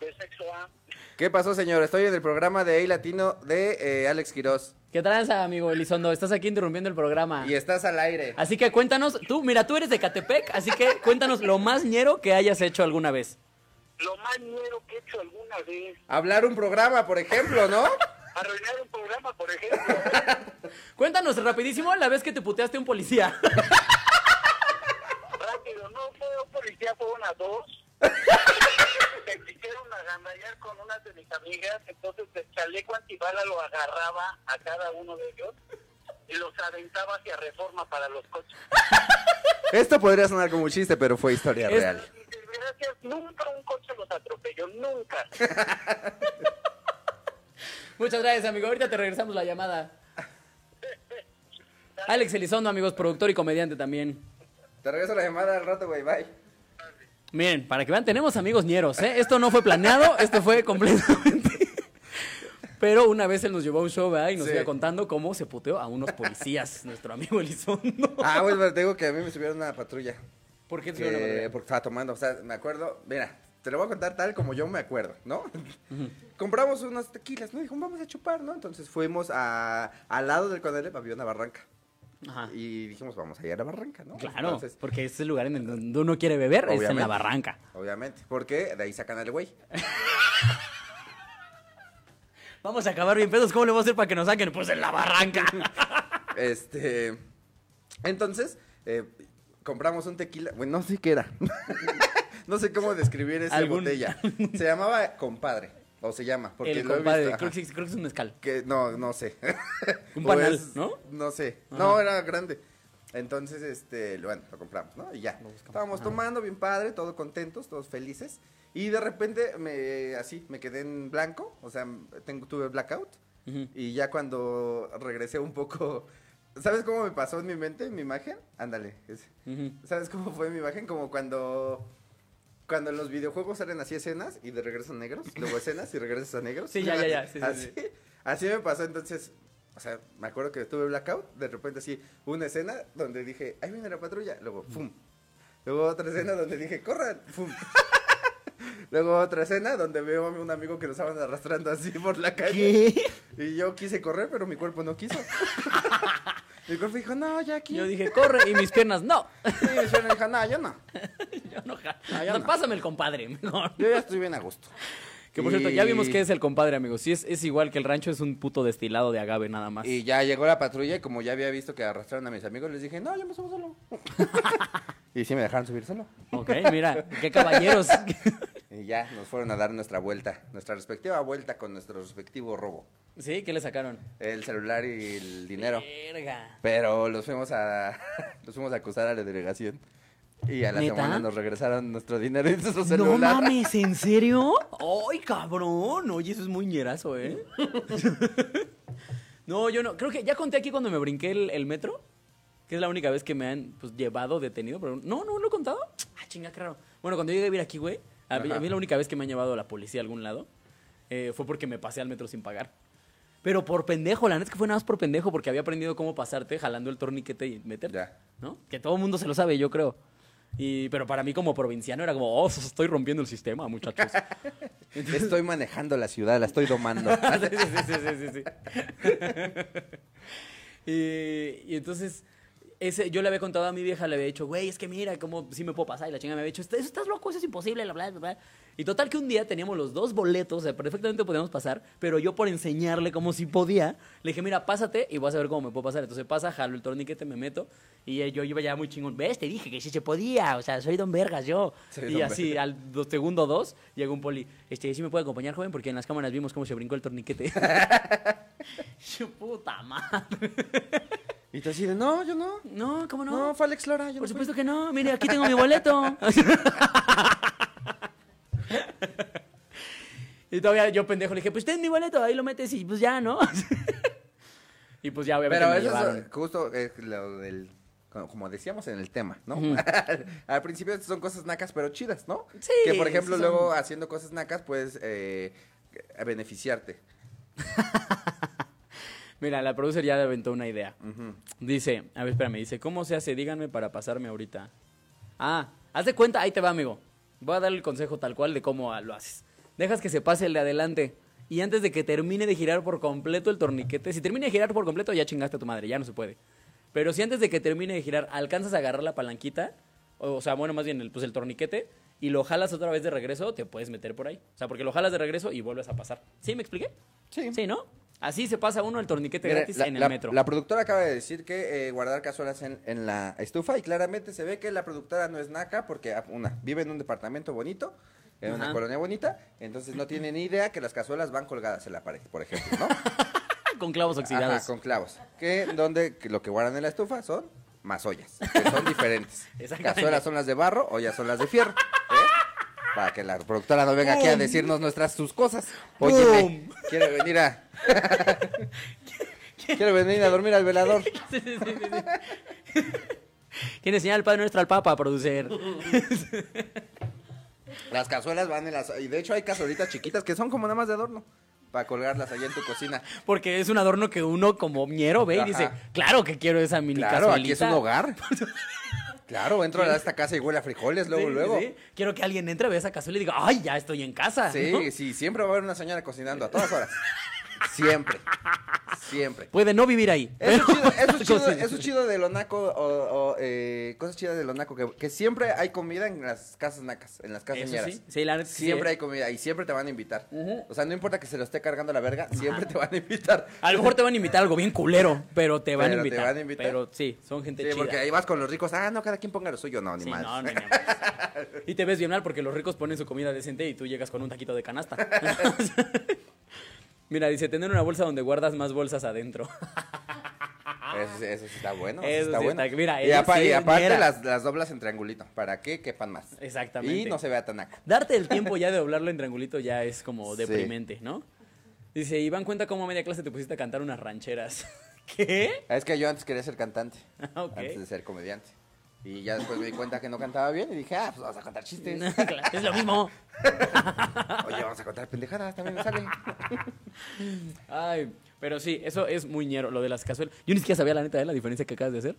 C: de sexo A,
B: ¿qué pasó, señor? Estoy en el programa de A Latino de eh, Alex Quiroz.
A: ¿Qué tranza, amigo Elizondo? Estás aquí interrumpiendo el programa.
B: Y estás al aire.
A: Así que cuéntanos, tú, mira, tú eres de Catepec, así que cuéntanos lo más ñero que hayas hecho alguna vez.
C: lo más ñero que he hecho alguna vez,
B: Hablar un programa, por ejemplo, ¿no?
C: arruinar un programa, por ejemplo.
A: Cuéntanos rapidísimo la vez que te puteaste a un policía.
C: Rápido, no fue un policía, fue una dos. Me quisieron agandallar con unas de mis amigas, entonces el chaleco antibala lo agarraba a cada uno de ellos y los aventaba hacia reforma para los coches.
B: Esto podría sonar como un chiste, pero fue historia
A: Es-
B: real.
C: Gracias, nunca un coche los atropelló, nunca.
A: Muchas gracias, amigo. Ahorita te regresamos la llamada. Alex Elizondo, amigos, productor y comediante también.
B: Te regreso la llamada al rato, güey. Bye.
A: Miren, para que vean, tenemos amigos ñeros, ¿eh? Esto no fue planeado, esto fue completamente... Pero una vez él nos llevó a un show, ¿verdad? Y nos
B: Sí.
A: iba contando cómo se puteó a unos policías, nuestro amigo Elizondo.
B: Ah, güey, pero te digo que a mí me subieron a una patrulla.
A: ¿Por qué te subieron a la patrulla?
B: porque estaba tomando, o sea, me acuerdo, mira, te lo voy a contar tal como yo me acuerdo, ¿no? Compramos unos tequilas, ¿no? Dijo, vamos a chupar, ¿no? Entonces fuimos a, al lado del Conalep, había una barranca.
A: Ajá.
B: Y dijimos, vamos a ir a la barranca, ¿no?
A: Claro,
B: Entonces,
A: porque es el lugar en el donde uno quiere beber, es en la barranca.
B: obviamente, porque de ahí sacan al güey.
A: Vamos a acabar bien pedos, ¿cómo le vamos a hacer para que nos saquen? Pues en la barranca.
B: Este, entonces, eh, compramos un tequila, bueno, no sé qué era. no sé cómo describir esa
A: Algún-
B: botella. Se llamaba Compadre, o se llama, porque
A: el
B: lo he
A: compadre,
B: visto,
A: creo que, sí, creo que es un mezcal.
B: Que no, no sé.
A: Un panal,
B: es-
A: ¿no?
B: No sé.
A: Ajá.
B: No, era grande. Entonces, este, bueno, lo compramos, ¿no? Y ya. Estábamos
A: Ajá.
B: tomando bien padre, todos contentos, todos felices. Y de repente, me, así, me quedé en blanco. O sea, tengo, tuve blackout. Y ya cuando regresé un poco. ¿Sabes cómo me pasó en mi mente, en mi imagen? Ándale. ¿Sabes cómo fue mi imagen? Como cuando. Cuando en los videojuegos salen así escenas y de regreso negros, luego escenas y regresas a negros.
A: Sí, ya, ya, ya, sí, sí,
B: así,
A: sí.
B: así me pasó, entonces, o sea, me acuerdo que tuve blackout, de repente así, una escena donde dije, ahí viene la patrulla, luego, ¡fum! Luego otra escena donde dije, ¡corran! ¡fum! Luego otra escena donde veo a un amigo que lo estaban arrastrando así por la calle.
A: ¿Qué?
B: Y yo quise correr, pero mi cuerpo no quiso. mi cuerpo dijo, no, ya aquí.
A: Yo dije, corre, y mis piernas, no.
B: Sí, mi suena dijo, no, yo no.
A: Yo no, ja-
B: yo
A: no,
B: no.
A: Pásame el compadre, mejor.
B: Yo ya estoy bien a gusto.
A: Que por cierto, ya
B: Y-
A: vimos que es el compadre, amigos. Sí, es, es igual que el rancho, es un puto destilado de agave nada más.
B: Y ya llegó la patrulla y como ya había visto que arrastraron a mis amigos, les dije, no, yo me subo solo. y sí me dejaron subir solo.
A: Ok, mira, qué caballeros.
B: Y ya nos fueron a dar nuestra vuelta, nuestra respectiva vuelta con nuestro respectivo robo.
A: ¿Sí? ¿Qué le sacaron?
B: El celular y el dinero.
A: Verga.
B: Pero los fuimos a los fuimos a acusar a la delegación. Y a la
A: ¿Neta?
B: semana nos regresaron nuestro dinero y nuestro
A: No
B: celular.
A: mames, ¿en serio? ¡Ay, cabrón! Oye, eso es muy ñerazo, ¿eh? no, yo no. Creo que ya conté aquí cuando me brinqué el, el metro. Que es la única vez que me han pues, llevado detenido. Pero no, no lo he contado. Ah, chinga, qué raro. Bueno, cuando llegué a vivir aquí, güey. A mí,
B: Ajá.
A: a mí la única vez que me han llevado a la policía a algún lado eh, fue porque me pasé al metro sin pagar. Pero por pendejo, la neta es que fue nada más por pendejo porque había aprendido cómo pasarte jalando el torniquete y meterte.
B: Ya.
A: ¿no? Que todo el mundo se lo sabe, yo creo. Y, pero para mí como provinciano era como, oh, estoy rompiendo el sistema, muchachos.
B: Estoy manejando la ciudad, la estoy domando.
A: sí, sí, sí, sí, sí, sí. y, y entonces, ese, yo le había contado a mi vieja, le había dicho, güey, es que mira, cómo sí me puedo pasar. Y la chinga me había dicho, "Estás- estás loco, eso es imposible, bla, bla, bla, bla. Y total que un día teníamos los dos boletos, o sea, perfectamente podíamos pasar, pero yo por enseñarle cómo sí podía, le dije, mira, pásate y vas a ver cómo me puedo pasar. Entonces pasa, jalo el torniquete, me meto, y yo iba ya muy chingón. ¿Ves? Te dije que sí se podía, o sea, soy don Vergas yo.
B: Soy
A: y
B: don
A: así, al do- segundo dos, llegó un poli, este, ¿sí me puede acompañar, joven? Porque en las cámaras vimos cómo se brincó el torniquete. Su puta madre.
B: Y tú así de, no, yo no.
A: No, ¿cómo no?
B: No, fue Alex Lora. Yo
A: Por
B: no fui".
A: supuesto que no. Mire, aquí tengo mi boleto. y todavía yo pendejo le dije, pues ten mi boleto, ahí lo metes y pues ya, ¿no? y pues ya obviamente
B: Pero
A: me
B: eso
A: llevaron.
B: es justo eh, lo del... Como decíamos en el tema, ¿no? Al principio son cosas nacas, pero chidas, ¿no?
A: Sí,
B: Que, por ejemplo,
A: sí son-
B: luego haciendo cosas nacas puedes eh, beneficiarte.
A: Mira, la producer ya aventó una idea. Dice, a ver, espérame, dice, ¿cómo se hace? Díganme para pasarme ahorita. Ah, haz de cuenta, ahí te va, amigo. Voy a dar el consejo tal cual de cómo lo haces. Dejas que se pase el de adelante. Y antes de que termine de girar por completo el torniquete, si termina de girar por completo, ya chingaste a tu madre, ya no se puede. Pero si antes de que termine de girar alcanzas a agarrar la palanquita, o, o sea, bueno, más bien el, pues el torniquete, y lo jalas otra vez de regreso, te puedes meter por ahí. O sea, porque lo jalas de regreso y vuelves a pasar. ¿Sí me expliqué?
B: Sí.
A: Sí, ¿no? Así se pasa uno el torniquete gratis
B: la,
A: en el
B: la-
A: metro.
B: la productora acaba de decir que eh, guardar cazuelas en, en la estufa y claramente se ve que la productora no es naca porque, ah, una, vive en un departamento bonito, en una colonia bonita, entonces no tiene ni idea que las cazuelas van colgadas en la pared, por ejemplo, ¿no?
A: Con clavos oxidados.
B: Ajá, con clavos. Que donde que lo que guardan en la estufa son más ollas, que son diferentes. Cazuelas son las de barro, ollas son las de fierro. Para que la productora no venga aquí a decirnos nuestras sus cosas. Oye, quiere venir a Quiere venir a dormir al velador.
A: Sí, sí, sí, sí. ¿Quién enseñar al Padre Nuestro al Papa a producir?
B: Las cazuelas van en las y de hecho hay cazuelitas chiquitas que son como nada más de adorno para colgarlas allá en tu cocina.
A: Porque es un adorno que uno como ñero ve y
B: Ajá.
A: dice, claro que quiero esa mini
B: Claro, aquí es
A: cazuelita".
B: un hogar. Claro, entro a esta casa y huele a frijoles luego
A: Sí,
B: luego.
A: sí. Quiero que alguien entre, vea esa cazuela y diga, ay, ya estoy en casa.
B: Sí,
A: ¿no?
B: sí, siempre va a haber una señora cocinando a todas horas. Siempre. Siempre.
A: Puede no vivir ahí.
B: Eso chido, eso chido, eso chido de lo naco, o, o, eh, cosas chidas de lo naco, que, que siempre hay comida en las casas nacas, en las casas
A: sí, sí, la sí,
B: Siempre hay comida y siempre te van a invitar. O sea, no importa que se lo esté cargando la verga, siempre te van a invitar.
A: A lo mejor te van a invitar algo bien culero, pero te van, a
B: te
A: invitar.
B: van a invitar.
A: Pero sí, son gente
B: Sí,
A: chida.
B: porque ahí vas con los ricos, ah, no, cada quien ponga lo suyo, no, ni
A: Sí,
B: más.
A: no. Y te ves bien mal porque los ricos ponen su comida decente y tú llegas con un taquito de canasta. Mira, dice, tener una bolsa donde guardas más bolsas adentro.
B: Eso, eso sí está bueno. eso
A: Eso
B: está
A: sí
B: bueno.
A: está- mira,
B: y,
A: eso
B: apa-
A: sí
B: y
A: es
B: aparte las, las doblas en triangulito, para que quepan más.
A: Exactamente.
B: Y no se vea tan naco.
A: Darte el tiempo ya de doblarlo en triangulito ya es como
B: Sí.
A: deprimente, ¿no? Dice, Iván, cuenta cómo a media clase te pusiste a cantar unas rancheras. ¿Qué?
B: Es que yo antes quería ser cantante,
A: Ah, ok.
B: antes de ser comediante. Y ya después me di cuenta que no cantaba bien y dije, ah, pues vamos a contar chistes.
A: es lo mismo.
B: Oye, vamos a contar pendejadas, también me sale.
A: Ay, pero sí, eso es muy ñero, lo de las cazuelas. Yo ni siquiera sabía la neta de la diferencia que acabas de hacer.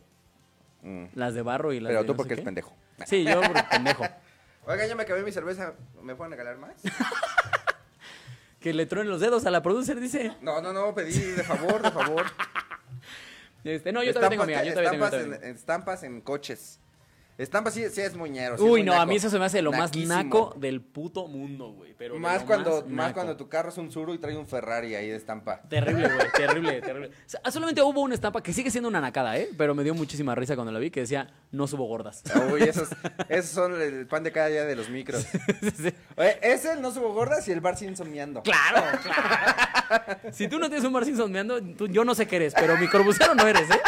B: Mm.
A: Las de barro y las
B: Pero
A: de
B: tú
A: no
B: porque eres pendejo.
A: Sí, yo por pendejo.
B: Oiga, ya me acabé mi cerveza, ¿me pueden regalar más?
A: Que le truenen los dedos a la producer, dice.
B: No, no, no, pedí de favor, de favor.
A: Este, no, yo todavía tengo mía, yo todavía tengo,
B: estampas,
A: todavía
B: en,
A: tengo.
B: estampas en coches. Estampa sí, sí es muñero. sí
A: Uy, no, a mí eso se me hace lo más naco del puto mundo, güey. Pero
B: Más cuando, más, cuando tu carro es un Zuru y trae un Ferrari ahí de estampa.
A: Terrible, güey, terrible, terrible. O sea, solamente hubo una estampa que sigue siendo una nacada, ¿eh? Pero me dio muchísima risa cuando la vi que decía, no subo gordas.
B: Uy, esos, esos son el pan de cada día de los micros. Oye, es el no subo gordas y el bar Simpson meando.
A: Claro, claro. Si tú no tienes un meando, tú- yo no sé qué eres, pero microbusero no eres, ¿eh?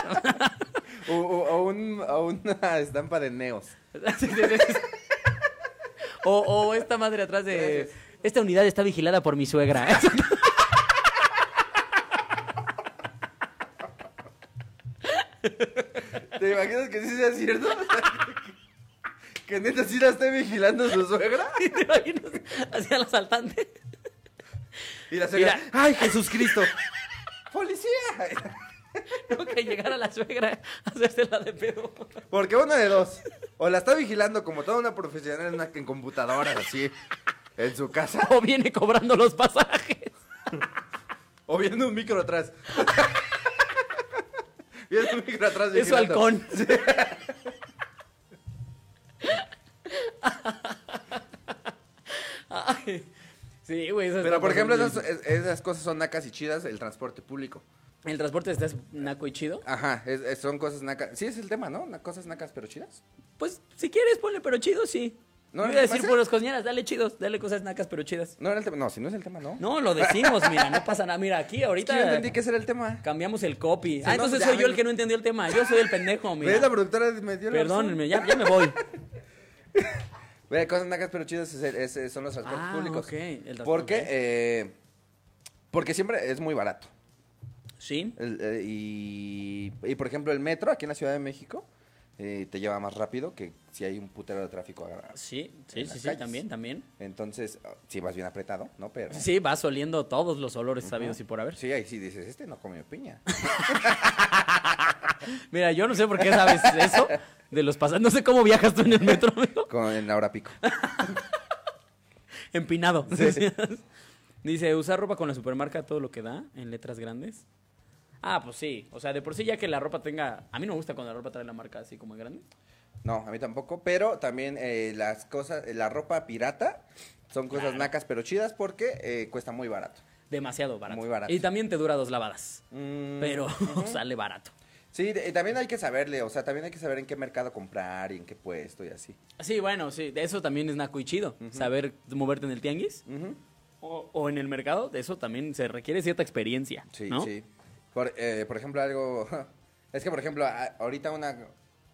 B: O, o- o un- o una estampa de neos.
A: O esta madre atrás de... Esta unidad está vigilada por mi suegra.
B: ¿Te imaginas que sí sea cierto? que neta sí la esté vigilando su suegra.
A: ¿Te imaginas? Hacia el asaltante.
B: Y la suegra,
A: Mira.
B: ¡ay, Jesucristo! ¡Policía!
A: Tengo que llegar a la suegra a hacérsela de pedo.
B: Porque una de dos. O la está vigilando como toda una profesional en, una, en computadoras así, en su casa.
A: O viene cobrando los pasajes.
B: O viendo un micro atrás. viendo un micro atrás.
A: Es su halcón. Ay, Sí, güey.
B: Pero por ejemplo, esas, cosas son nacas y chidas, el transporte público.
A: El transporte está naco y chido.
B: Ajá, es- es- son cosas nacas. Sí, es el tema, ¿no? Cosas nacas pero chidas.
A: Pues, si quieres, ponle, pero chido, sí.
B: No,
A: voy a decir puros dale chidos, dale cosas nacas, pero chidas.
B: No era el tema. No, si no es el tema, no.
A: No, lo decimos, mira, no pasa nada. Mira, aquí
B: Es que
A: ahorita
B: yo entendí que ese era el tema.
A: cambiamos el copy. Ah,
B: no,
A: entonces soy yo el que no entendió el tema. Yo soy el pendejo, mira.
B: ¿Ves? La productora me dio la
A: Perdónenme, ya, ya me voy.
B: Ve, cosas nacas pero chidas es es- son los transportes
A: Ah,
B: públicos.
A: ok, el.
B: Porque, eh, porque siempre es muy barato.
A: Sí.
B: El, eh, y, y, por ejemplo, el metro aquí en la Ciudad de México eh, te lleva más rápido que si hay un putero de tráfico. a-
A: Sí, sí, sí, sí, también, también.
B: Entonces, ah, sí vas bien apretado, ¿no? Pero...
A: Sí, vas oliendo todos los olores sabidos y por haber.
B: Sí, ahí sí dices, este no comió piña.
A: Mira, yo no sé por qué sabes eso de los pasajes. No sé cómo viajas tú en el metro, amigo.
B: Con, en la hora pico.
A: Empinado. Dice, usar ropa con la supermarca todo lo que da en letras grandes. Ah, pues sí. O sea, de por sí ya que la ropa tenga... A mí no me gusta cuando la ropa trae la marca así como grande.
B: No, a mí tampoco, pero también eh, las cosas, la ropa pirata son cosas
A: Claro.
B: nacas pero chidas porque eh, cuesta muy barato.
A: Demasiado barato.
B: Muy barato.
A: Y también te dura dos lavadas.
B: Mm,
A: Pero sale barato.
B: Sí, de- también hay que saberle, o sea, también hay que saber en qué mercado comprar y en qué puesto y así.
A: Sí, bueno, sí. De eso también es naco y chido. Saber moverte en el tianguis o, o en el mercado. De eso también se requiere cierta experiencia.
B: Sí,
A: ¿no?
B: sí. Por, eh, por ejemplo, algo... Es que, por ejemplo, ahorita una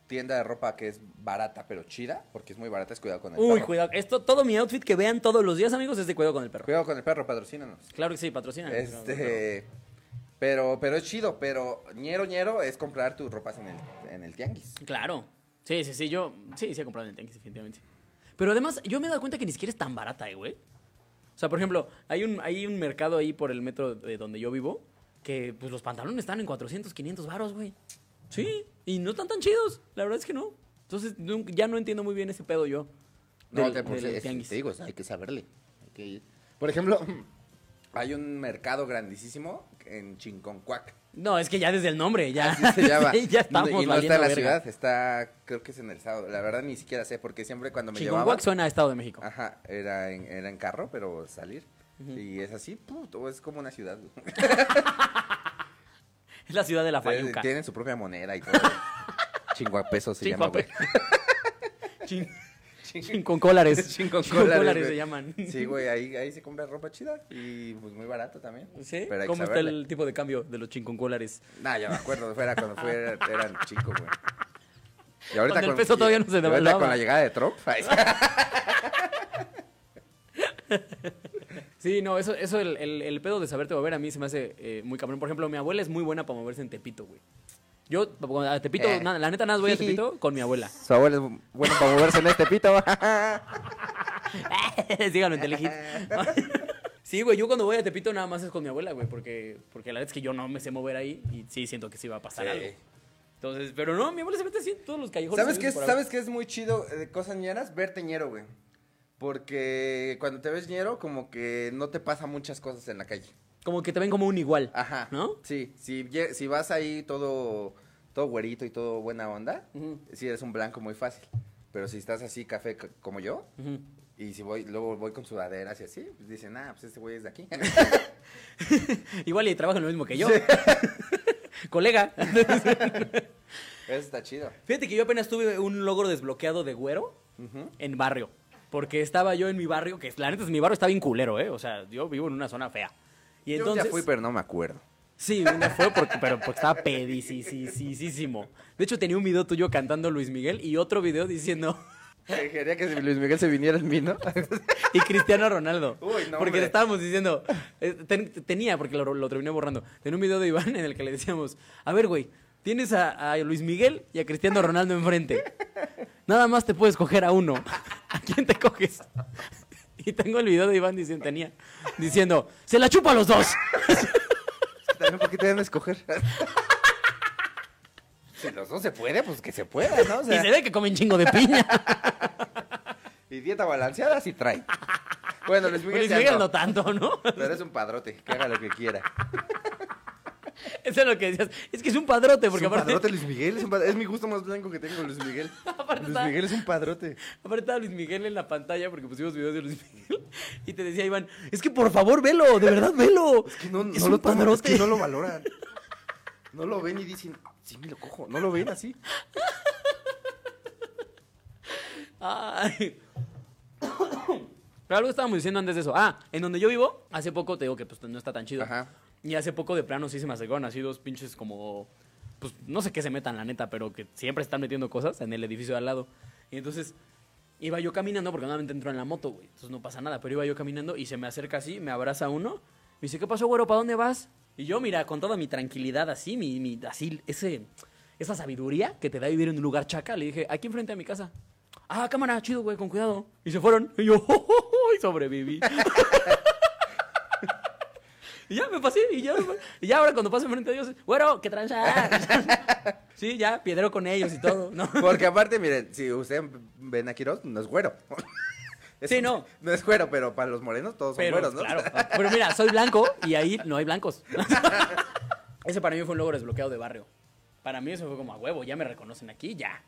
B: tienda de ropa que es barata pero chida, porque es muy barata, es cuidado con el
A: Uy,
B: perro.
A: cuidado. Esto, todo mi outfit que vean todos los días, amigos, es de cuidado con el perro.
B: Cuidado con el perro, patrocínanos.
A: Claro que sí, patrocina.
B: Este... Pero, pero es chido, pero ñero ñero es comprar tus ropas en el, en el tianguis.
A: Claro. Sí, sí, sí. Yo sí, sí he comprado en el tianguis, definitivamente. Pero además, yo me he dado cuenta que ni siquiera es tan barata, eh, güey. O sea, por ejemplo, hay un, hay un mercado ahí por el metro de donde yo vivo que pues los pantalones están en 400, 500 varos, güey. Sí, y no están tan chidos. La verdad es que no. Entonces, no- ya no entiendo muy bien ese pedo yo.
B: No,
A: del-
B: te, pues,
A: del
B: es-
A: tianguis.
B: te digo, hay que saberle. hay que ir. Por ejemplo, hay un mercado grandísimo en Chinconcuac.
A: No, es que ya desde el nombre, ya,
B: Así se llama.
A: ya estamos
B: y no está en la
A: verga.
B: ciudad, está, creo que es en el estado. La verdad ni siquiera sé, porque siempre cuando me.
A: Chingonguac suena a Estado de México.
B: Ajá, era en, era en carro, pero salir. Y es así, puto, es como una ciudad.
A: Es la ciudad de la Fayuca.
B: Tienen su propia moneda y todo. Chinguapesos se llama, güey.
A: Chin, Chinconcólares.
B: Chinconcólares,
A: se
B: güey.
A: llaman.
B: Sí, güey, ahí, ahí se compra ropa chida y pues muy barato también.
A: ¿Sí?
B: Pero
A: ¿Cómo está el tipo de cambio de los chinconcólares?
B: Nah, ya me acuerdo, fuera cuando fue, era- eran chicos, güey. Y ahorita
A: Cuando el peso todavía no se
B: y ahorita
A: devaluaba.
B: con la llegada de Trump.
A: Sí, no, eso, eso el, el, el pedo de saberte mover a mí se me hace eh, muy cabrón. Por ejemplo, mi abuela es muy buena para moverse en Tepito, güey. Yo, a Tepito,
B: Eh.
A: na- la neta, nada más voy a Tepito con mi abuela.
B: Su abuelo es bueno para moverse en este pito.
A: Síganlo en Telehit. Sí, güey, yo cuando voy a Tepito nada más es con mi abuela, güey, porque, porque la verdad es que yo no me sé mover ahí y sí siento que sí va a pasar
B: Sí.
A: algo. Entonces, pero no, mi abuela se mete así en todos los callejones.
B: ¿Sabes qué, es-. ¿Sabes qué es muy chido eh, de cosas ñeras? Verte ñero, güey. Porque cuando te ves ñero, como que no te pasa muchas cosas en la calle.
A: Como que te ven como un igual.
B: Ajá.
A: ¿No?
B: Sí, si, si vas ahí todo, todo güerito y todo buena onda, sí eres un blanco muy fácil. Pero si estás así, café como yo,
A: Ujú.
B: y si voy, luego voy con sudaderas y así, pues dicen, ah, pues este güey es de aquí.
A: Igual y trabaja lo mismo que yo. Colega.
B: Eso está chido.
A: Fíjate que yo apenas tuve un logro desbloqueado de güero
B: Ujú.
A: en barrio. Porque estaba yo en mi barrio, que la neta es mi barrio está bien culero, ¿eh? O sea, yo vivo en una zona fea. Y
B: Yo
A: entonces.
B: ya fui, pero no me acuerdo.
A: Sí, una fue porque, pero porque estaba pedicísimo. De hecho, tenía un video tuyo cantando Luis Miguel y otro video diciendo.
B: Quería que si Luis Miguel se viniera en mí, ¿no?
A: y Cristiano Ronaldo.
B: Uy, no,
A: porque
B: hombre.
A: le estábamos diciendo, eh, ten- tenía, porque lo, lo terminé borrando, tenía un video de Iván en el que le decíamos, a ver, güey, tienes a, a Luis Miguel y a Cristiano Ronaldo enfrente. Nada más te puedes coger a uno. ¿A quién te coges? Y tengo el video de Iván diciendo, tenía, diciendo, se la chupa a los dos.
B: También un poquito deben escoger. si los dos se puede, pues que se pueda, ¿no? O
A: Y se ve que comen chingo de piña.
B: y dieta balanceada sí trae. Bueno, Luis Miguel,
A: Luis Miguel
B: no,
A: no tanto, ¿no?
B: Pero es un padrote, que haga lo que quiera.
A: Eso es lo que decías. Es que es un padrote, porque
B: es un
A: aparte,
B: padrote Luis Miguel, es, un es mi gusto más blanco que tengo, Luis Miguel. Luis Miguel es un padrote.
A: aparte estaba Luis Miguel en la pantalla porque pusimos videos de Luis Miguel. Y te decía Iván, es que por favor velo, de verdad velo.
B: Es que no,
A: Es
B: no
A: un
B: lo toman, es
A: padrote.
B: que no lo valoran. No lo ven y dicen, sí me lo cojo. No lo ven así.
A: Ay. Pero algo estábamos diciendo antes de eso. Ah, en donde yo vivo, hace poco te digo que pues no está tan chido.
B: Ajá.
A: Y hace poco de plano sí se me acercaron así dos pinches como. Pues no sé qué se metan, la neta, pero que siempre están metiendo cosas en el edificio de al lado. Y entonces iba yo caminando, porque normalmente entro en la moto, güey. Entonces no pasa nada, pero iba yo caminando y se me acerca así, me abraza uno. Me dice, ¿qué pasó, güero? ¿Para dónde vas? Y yo, mira, con toda mi tranquilidad así, mi, mi- así, ese, esa sabiduría que te da vivir en un lugar chaca, le dije, aquí enfrente a mi casa. Ah, cámara, chido, güey, con cuidado. Y se fueron. Y yo, y sobreviví. Y ya me pasé, y ya, y ya ahora cuando paso enfrente de ellos, güero, ¿qué tranza? Sí, ya, piedrero con ellos y todo, ¿no?
B: Porque aparte, miren, si ustedes ven a Quiroz, no es güero. Es
A: Sí,
B: un-
A: no.
B: No es güero, pero para los morenos todos son güeros, ¿no?
A: claro, pero mira, soy blanco y ahí no hay blancos. Ese para mí fue un logro desbloqueado de barrio. Para mí eso fue como a huevo, ya me reconocen aquí, ya.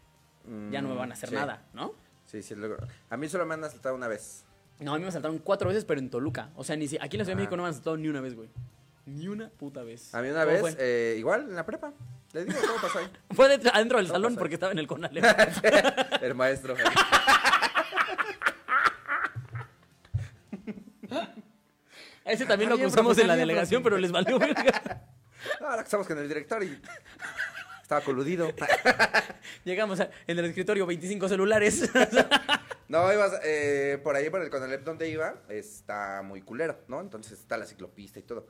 A: Ya no me van a hacer
B: Mm, sí.
A: nada, ¿no?
B: Sí, sí, luego- A mí solo me han asaltado una vez.
A: No, a mí me asaltaron cuatro veces, pero en Toluca. O sea, ni si, aquí en la Ciudad de. México no me han asaltado ni una vez, güey. Ni una puta vez.
B: A mí una
A: ¿Cómo
B: vez, eh, igual, en la prepa. Les digo, ¿cómo pasó ahí?
A: Fue de- adentro del
B: ¿Cómo
A: salón porque estaba en el Conalep.
B: El maestro.
A: Ese también lo acusamos en la delegación, pero les valió verga.
B: No, ahora que estamos con el director y estaba coludido.
A: Llegamos a- en el escritorio 25 celulares.
B: No, ibas, eh, por ahí, por el Conalep donde iba, está muy culero, ¿no? Entonces está la ciclopista y todo.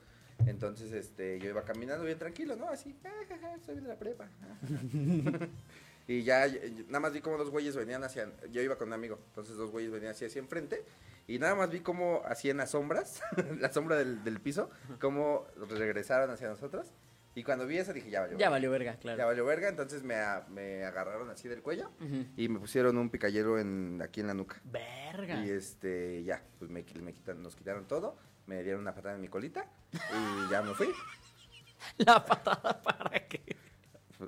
B: Entonces, este, yo iba caminando bien tranquilo, ¿no? Así, "Ah, soy de la prepa. y ya, nada más vi como dos güeyes venían hacia, yo iba con un amigo, entonces dos güeyes venían así hacia enfrente, y nada más vi como así en las sombras, la sombra del, del piso, como regresaron hacia nosotros. Y cuando vi eso dije, ya valió.
A: ya valió verga, claro.
B: Ya valió verga, entonces me, a- me agarraron así del cuello y me pusieron un picayero en, aquí en la nuca.
A: Verga.
B: Y este, ya, pues me, me quitan, nos quitaron todo, me dieron una patada en mi colita y ya me fui.
A: La patada para qué.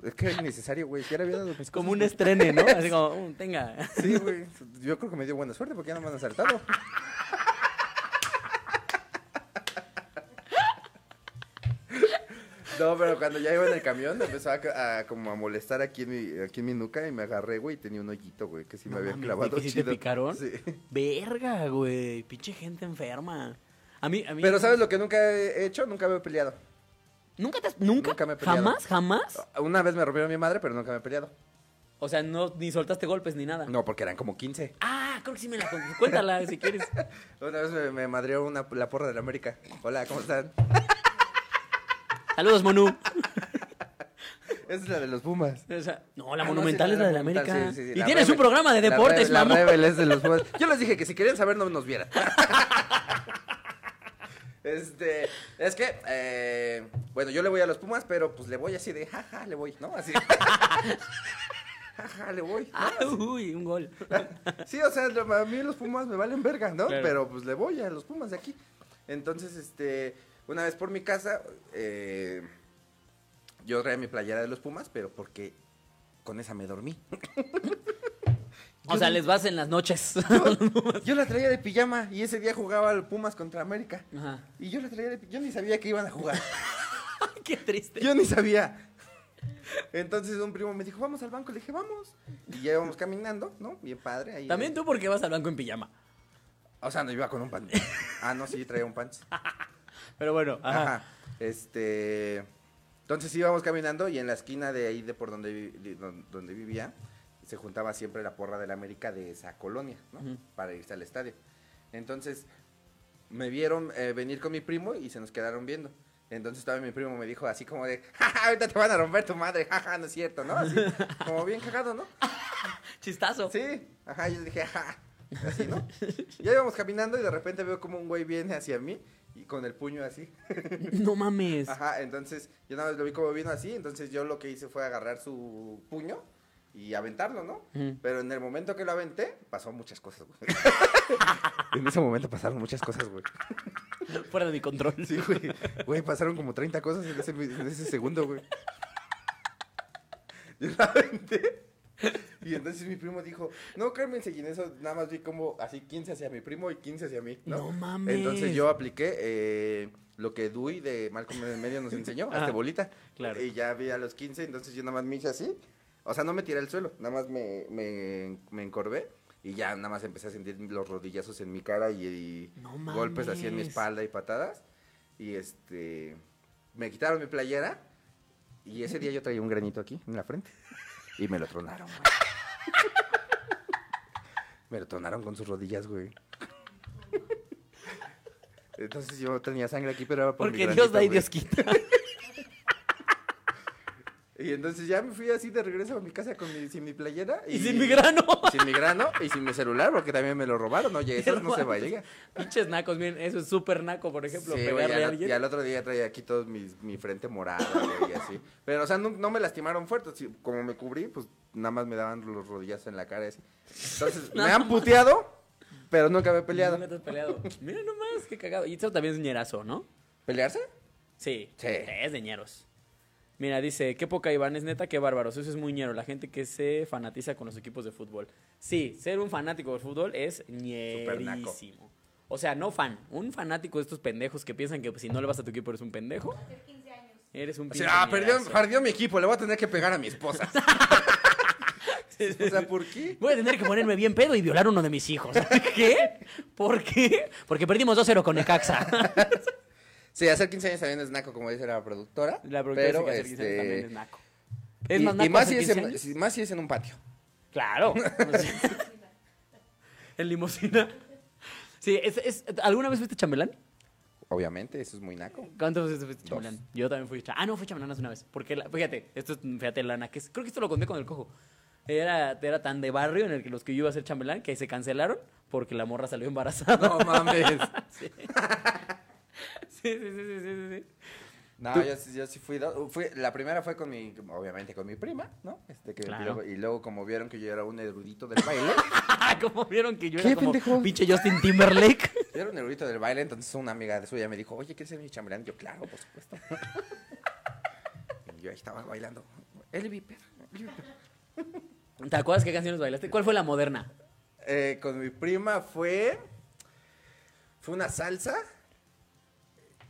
B: Es que es innecesario, güey, si era bien dado mis
A: Como
B: cosas,
A: un estrene, ¿no? Así como, "Uh, tenga.
B: Sí, güey, yo creo que me dio buena suerte porque ya no me han asaltado. No, pero cuando ya iba en el camión me empezó a, como a molestar aquí en mi, aquí en mi nuca y me agarré, güey, y tenía un hoyito, güey, que sí me había clavado
A: ¿que sí te picaron?
B: Sí.
A: Verga, güey. Pinche gente enferma. A mí, a mí.
B: Pero ¿sabes lo que nunca he hecho? Nunca me he peleado.
A: ¿Nunca te has- ¿Nunca?
B: Nunca me he peleado.
A: ¿Jamás? ¿Jamás?
B: Una vez me rompieron mi madre, pero nunca me he peleado.
A: O sea, no, ni soltaste golpes ni nada.
B: No, porque eran como 15.
A: Ah, creo que sí me la Cuéntala si quieres.
B: Una vez me, me madreó una, la porra de la América. Hola, ¿cómo están?
A: Saludos, Monu.
B: Esa es la de los Pumas.
A: No, la
B: Ah, no,
A: monumental es la de la América.
B: sí, sí, sí,
A: y
B: la
A: tienes un programa de deportes,
B: La
A: mamón.
B: Rebel es de los Pumas. Yo les dije que si querían saber no nos vieran. Este, es que, eh, bueno, yo le voy a los Pumas, pero pues le voy así de, jaja, le voy, ¿no? Así. Jaja, le voy. ¿no?
A: Ah, uy, un gol.
B: Sí, o sea, a mí los Pumas me valen verga, ¿no?
A: Claro.
B: Pero pues le voy a los Pumas de aquí. Entonces, este, una vez por mi casa, eh, yo traía mi playera de los Pumas, pero porque con esa me dormí.
A: O sea, les vas en las noches.
B: Yo la traía de pijama y ese día jugaba al Pumas contra América.
A: Ajá.
B: Y yo la traía de Yo ni sabía que iban a jugar.
A: Qué triste.
B: Yo ni sabía. Entonces un primo me dijo, vamos al banco. Le dije, vamos. Y ya íbamos caminando, ¿no? Bien padre. Ahí
A: También tú porque vas al banco en pijama.
B: O sea, no iba con un pan. Ah, no, sí, traía un pants.
A: Pero bueno, ajá.
B: Ajá. Este. Entonces íbamos caminando y en la esquina de ahí de por donde, vi- donde vivía se juntaba siempre la porra de la América de esa colonia, ¿no?
A: Ujú.
B: Para irse al estadio. Entonces me vieron eh, venir con mi primo y se nos quedaron viendo. Entonces todavía mi primo me dijo así como de, jaja, ahorita te van a romper tu madre, jaja, no es cierto, ¿no? Así, como bien cagado, ¿no?
A: Chistazo.
B: Sí, ajá, yo dije, ajá, así, ¿no? Ya íbamos caminando y de repente veo como un güey viene hacia mí y con el puño así.
A: No mames.
B: Ajá, entonces yo nada más lo vi como vino así, entonces yo lo que hice fue agarrar su puño y aventarlo, ¿no? Pero en el momento que lo aventé, pasó muchas cosas, güey. en ese momento pasaron muchas cosas, güey.
A: Fuera de mi control.
B: Sí, güey. Güey, pasaron como 30 cosas en ese, en ese segundo, güey. Yo la aventé. Y entonces mi primo dijo, no, cálmense, y en eso nada más vi como así 15 hacia mi primo y 15 hacia mí, ¿no?
A: No mames.
B: Entonces yo apliqué eh, lo que Dewey de Malcolm en el medio nos enseñó,
A: Ajá.
B: este bolita.
A: Claro.
B: Y ya vi a los 15, entonces yo nada más me hice así. O sea, no me tiré al suelo, nada más me, me, me encorvé. Y ya nada más empecé a sentir los rodillazos en mi cara y, y
A: No
B: golpes así en mi espalda y patadas. Y este, me quitaron mi playera. Y ese día yo traía un granito aquí en la frente. Y me lo tronaron, güey. Me lo tronaron con sus rodillas, güey. Entonces yo tenía sangre aquí, pero era por mi
A: Porque Dios
B: granito,
A: da y
B: güey.
A: Dios quita.
B: Y entonces ya me fui así de regreso a mi casa con mi, sin mi playera.
A: Y sin mi grano.
B: y sin mi grano y sin mi celular, porque también me lo robaron. Oye, eso no se vaya.
A: Pinches nacos, miren, eso es súper naco, por ejemplo,
B: Sí,
A: pegarle
B: y,
A: a
B: al,
A: alguien.
B: y al otro día traía aquí todo mi, mi frente morada, y así. Pero, o sea, no, no me lastimaron fuerte. sí, como me cubrí, pues nada más me daban los rodillazos en la cara así. Entonces, me han puteado, pero nunca me he peleado.
A: Nunca te has peleado. Mira nomás, qué cagado. Y esto también es ñerazo, ¿no?
B: ¿Pelearse?
A: Sí.
B: Sí.
A: Es de ñeros. Mira, dice, qué poca Iván, es neta, qué bárbaros. Eso es muy ñero, la gente que se fanatiza con los equipos de fútbol. Sí, ser un fanático del fútbol es ñerísimo. O sea, no fan, un fanático de estos pendejos que piensan que si no le vas a tu equipo eres un pendejo. Eres un
B: O sea, ah, perdió, perdió mi equipo, le voy a tener que pegar a mi esposa. o sea, ¿por qué?
A: Voy a tener que ponerme bien pedo y violar uno de mis hijos. ¿Qué? ¿Por qué? Porque perdimos 2-0 con Necaxa.
B: Sí, hacer 15 años también es naco, como dice la productora.
A: La productora
B: pero,
A: dice que hacer 15 años
B: este,
A: también es naco. Es
B: y,
A: más
B: y
A: naco
B: más,
A: hacer
B: si es
A: 15
B: en,
A: años.
B: más si es en un patio.
A: Claro. en limosina. Sí, es, es- ¿alguna vez fuiste chambelán?
B: Obviamente, eso es muy naco.
A: ¿Cuántas veces fuiste
B: Dos.
A: chambelán? Yo también fui chambelán. Ah, no, fui chambelán hace una vez. Porque, la- fíjate, esto es, fíjate, lana, que es- creo que esto lo conté con el cojo. Era, era tan de barrio en el que los que yo iba a ser chambelán que se cancelaron porque la morra salió embarazada.
B: No mames.
A: Sí. sí, sí, sí, sí, sí, sí.
B: No, yo, sí- yo sí fui, fui- La primera fue con mi, obviamente con mi prima, ¿no? Este, que
A: Claro.
B: y, luego, y luego como vieron que yo era un erudito del baile,
A: Como vieron que yo
B: ¿Qué,
A: era como
B: pendejo?
A: pinche Justin Timberlake.
B: yo era un erudito del baile, entonces una amiga de suya me dijo, oye, ¿quieres ser mi chambelán? Yo, claro, por supuesto. y yo ahí estaba bailando. El Viper. el Viper.
A: ¿Te acuerdas qué canciones bailaste? ¿Cuál fue la moderna?
B: Eh, con mi prima fue. Fue una salsa.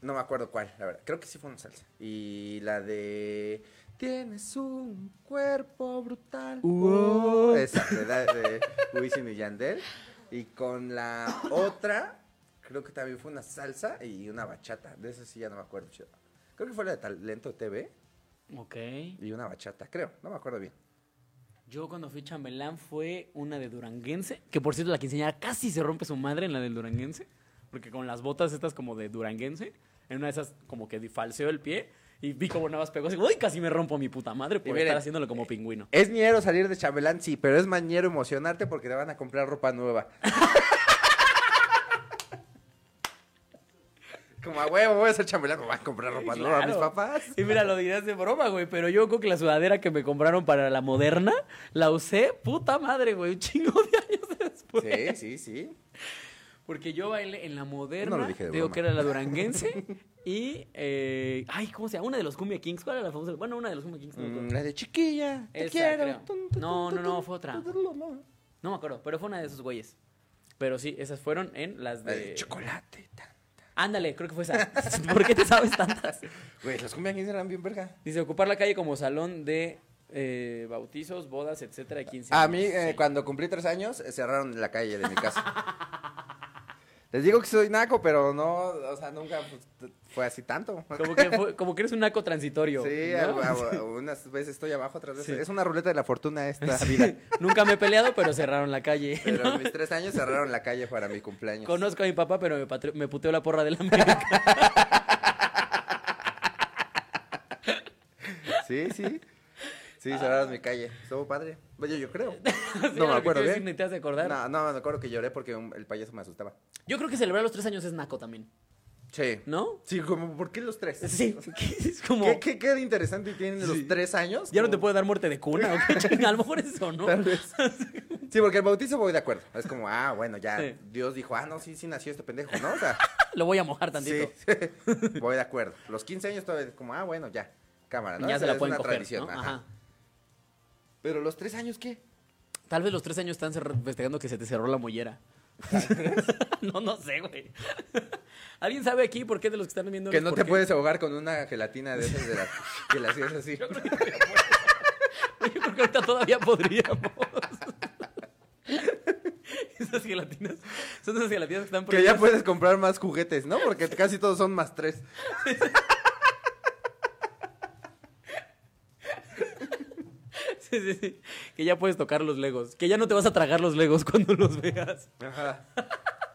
B: No me acuerdo cuál, la verdad. Creo que sí fue una salsa. Y la de. Tienes un cuerpo brutal.
A: Uh.
B: Esa, de, de Wisin y Yandel. Y con la otra, creo que también fue una salsa y una bachata. De esa sí ya no me acuerdo. chido. Creo que fue la de Talento TV
A: Ok.
B: y una bachata, creo. No me acuerdo bien.
A: Yo cuando fui chambelán fue una de Duranguense, que por cierto la quinceañera casi se rompe su madre en la del Duranguense, porque con las botas estas como de Duranguense, en una de esas como que falseó el pie y vi como nada más pegó así, uy, casi me rompo mi puta madre por
B: miren,
A: estar haciéndolo como pingüino.
B: Es ñero salir de chambelán, sí, pero es mañero emocionarte porque te van a comprar ropa nueva. Como a huevo, voy a ser chambelán, me van a comprar ropa nueva a mis papás.
A: Y mira, lo dirás de broma, güey, pero yo creo que la sudadera que me compraron para la moderna, la usé, puta madre, güey, un chingo de años después.
B: Sí, sí, sí.
A: Porque yo bailé en la moderna,
B: No lo dije de
A: digo que era la duranguense, y, eh, ay, ¿cómo se llama? Una de los Cumbia Kings, ¿cuál era la famosa? Bueno, una de los Cumbia Kings. no.
B: Mm, la de chiquilla, te
A: Esa,
B: quiero.
A: creo.
B: Tun, tun,
A: No, no, no, fue otra. No me acuerdo, pero fue una de esos güeyes. Pero sí, esas fueron en las
B: La
A: de...
B: de chocolate. ta.
A: Ándale, creo que fue esa. ¿Por qué te sabes tantas?
B: Güey, las cumbia quince eran bien verga.
A: Dice, ocupar la calle como salón de eh, bautizos, bodas, etcétera, 15
B: A mí,
A: años.
B: eh,
A: Sí.
B: cuando cumplí tres años, eh, cerraron la calle de mi casa. Les digo que soy naco, pero no, o sea, nunca pues, fue así tanto.
A: Como que, fue- como que eres un naco transitorio.
B: Sí,
A: ¿no?
B: a- a- unas veces estoy abajo, otras veces.
A: Sí.
B: Es una ruleta de la fortuna esta vida.
A: Nunca me he peleado, pero cerraron la calle.
B: Pero mis tres años cerraron la calle para mi cumpleaños.
A: Conozco a mi papá, pero me, patri- me puteó la porra de la América.
B: Sí, sí. Sí, cerraron mi calle. Estuvo padre. Bueno, yo creo.
A: Sí,
B: No me acuerdo bien.
A: Ni te has de acordar.
B: No, no, me acuerdo que lloré porque un- el payaso me asustaba.
A: Yo creo que celebrar los tres años es naco también,
B: Sí.
A: ¿no?
B: Sí, como, ¿por qué los tres?
A: Sí, es como...
B: ¿Qué, qué, qué de interesante tienen
A: Sí.
B: los tres años?
A: Ya no te
B: Como-
A: puede dar muerte de cuna, ¿o qué chinga? A lo mejor es eso, ¿no?
B: Tal vez. Sí, porque el bautizo voy de acuerdo. Es como, ah, bueno, ya.
A: Sí.
B: Dios dijo, ah, no, sí, sí nació este pendejo, ¿no? O sea,
A: Lo voy a mojar
B: sí.
A: tantito.
B: voy de acuerdo. Los 15 años todavía es como, ah, bueno, ya. Cámara, ¿no?
A: Ya
B: Esa
A: se la
B: es
A: pueden
B: una
A: coger,
B: tradición.
A: ¿no?
B: ajá.
A: Ajá.
B: Pero los tres años, ¿qué?
A: Tal vez los tres años están festejando que se te cerró la mollera. no, no sé, güey. ¿Alguien sabe aquí por qué de los que están viendo?
B: Que no
A: por
B: te
A: qué?
B: puedes ahogar con una gelatina de esas de las que la hacías así.
A: Yo creo que ahorita todavía podríamos. Esas gelatinas. Son esas gelatinas que están
B: Que ya puedes comprar más juguetes, ¿no? Porque casi todos son más tres.
A: Sí, sí, sí. Que ya puedes tocar los legos. Que ya no te vas a tragar los legos cuando los veas.
B: Ajá.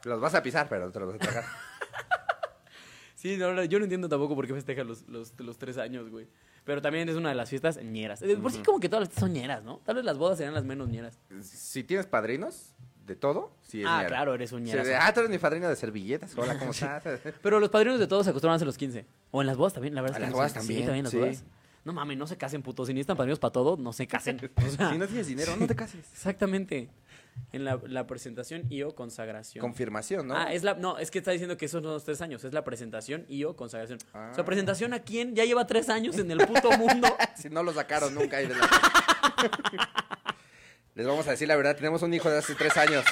B: Los vas a pisar, pero no te los vas a tragar.
A: Sí, no, yo no entiendo tampoco por qué festejan los, los, los tres años, güey. Pero también es una de las fiestas ñeras. Por sí como que todas las fiestas son ñeras, ¿no? Tal vez las bodas serían las menos ñeras.
B: Si tienes padrinos de todo, sí es
A: Ah,
B: ñera.
A: claro, eres un
B: Sí, de, ah, tú eres mi padrino de servilletas. Hola, ¿cómo estás?
A: Pero los padrinos de todos se acostumbran a los 15. O en las bodas también, la verdad.
B: A
A: es que
B: las
A: no
B: bodas
A: sé.
B: también,
A: Sí, también las
B: sí.
A: bodas. No mames, no se casen, putos. Si necesitan padrinos para todo, no se casen. O sea,
B: si no tienes dinero, no te cases.
A: Exactamente. En la, la presentación y o consagración.
B: Confirmación, ¿no?
A: Ah, es la, no, es que está diciendo que esos son los tres años. Es la presentación y o consagración.
B: Ah.
A: O sea, presentación a quién ya lleva tres años en el puto mundo.
B: Si no lo sacaron nunca ahí de la... Les vamos a decir la verdad, tenemos un hijo de hace tres años.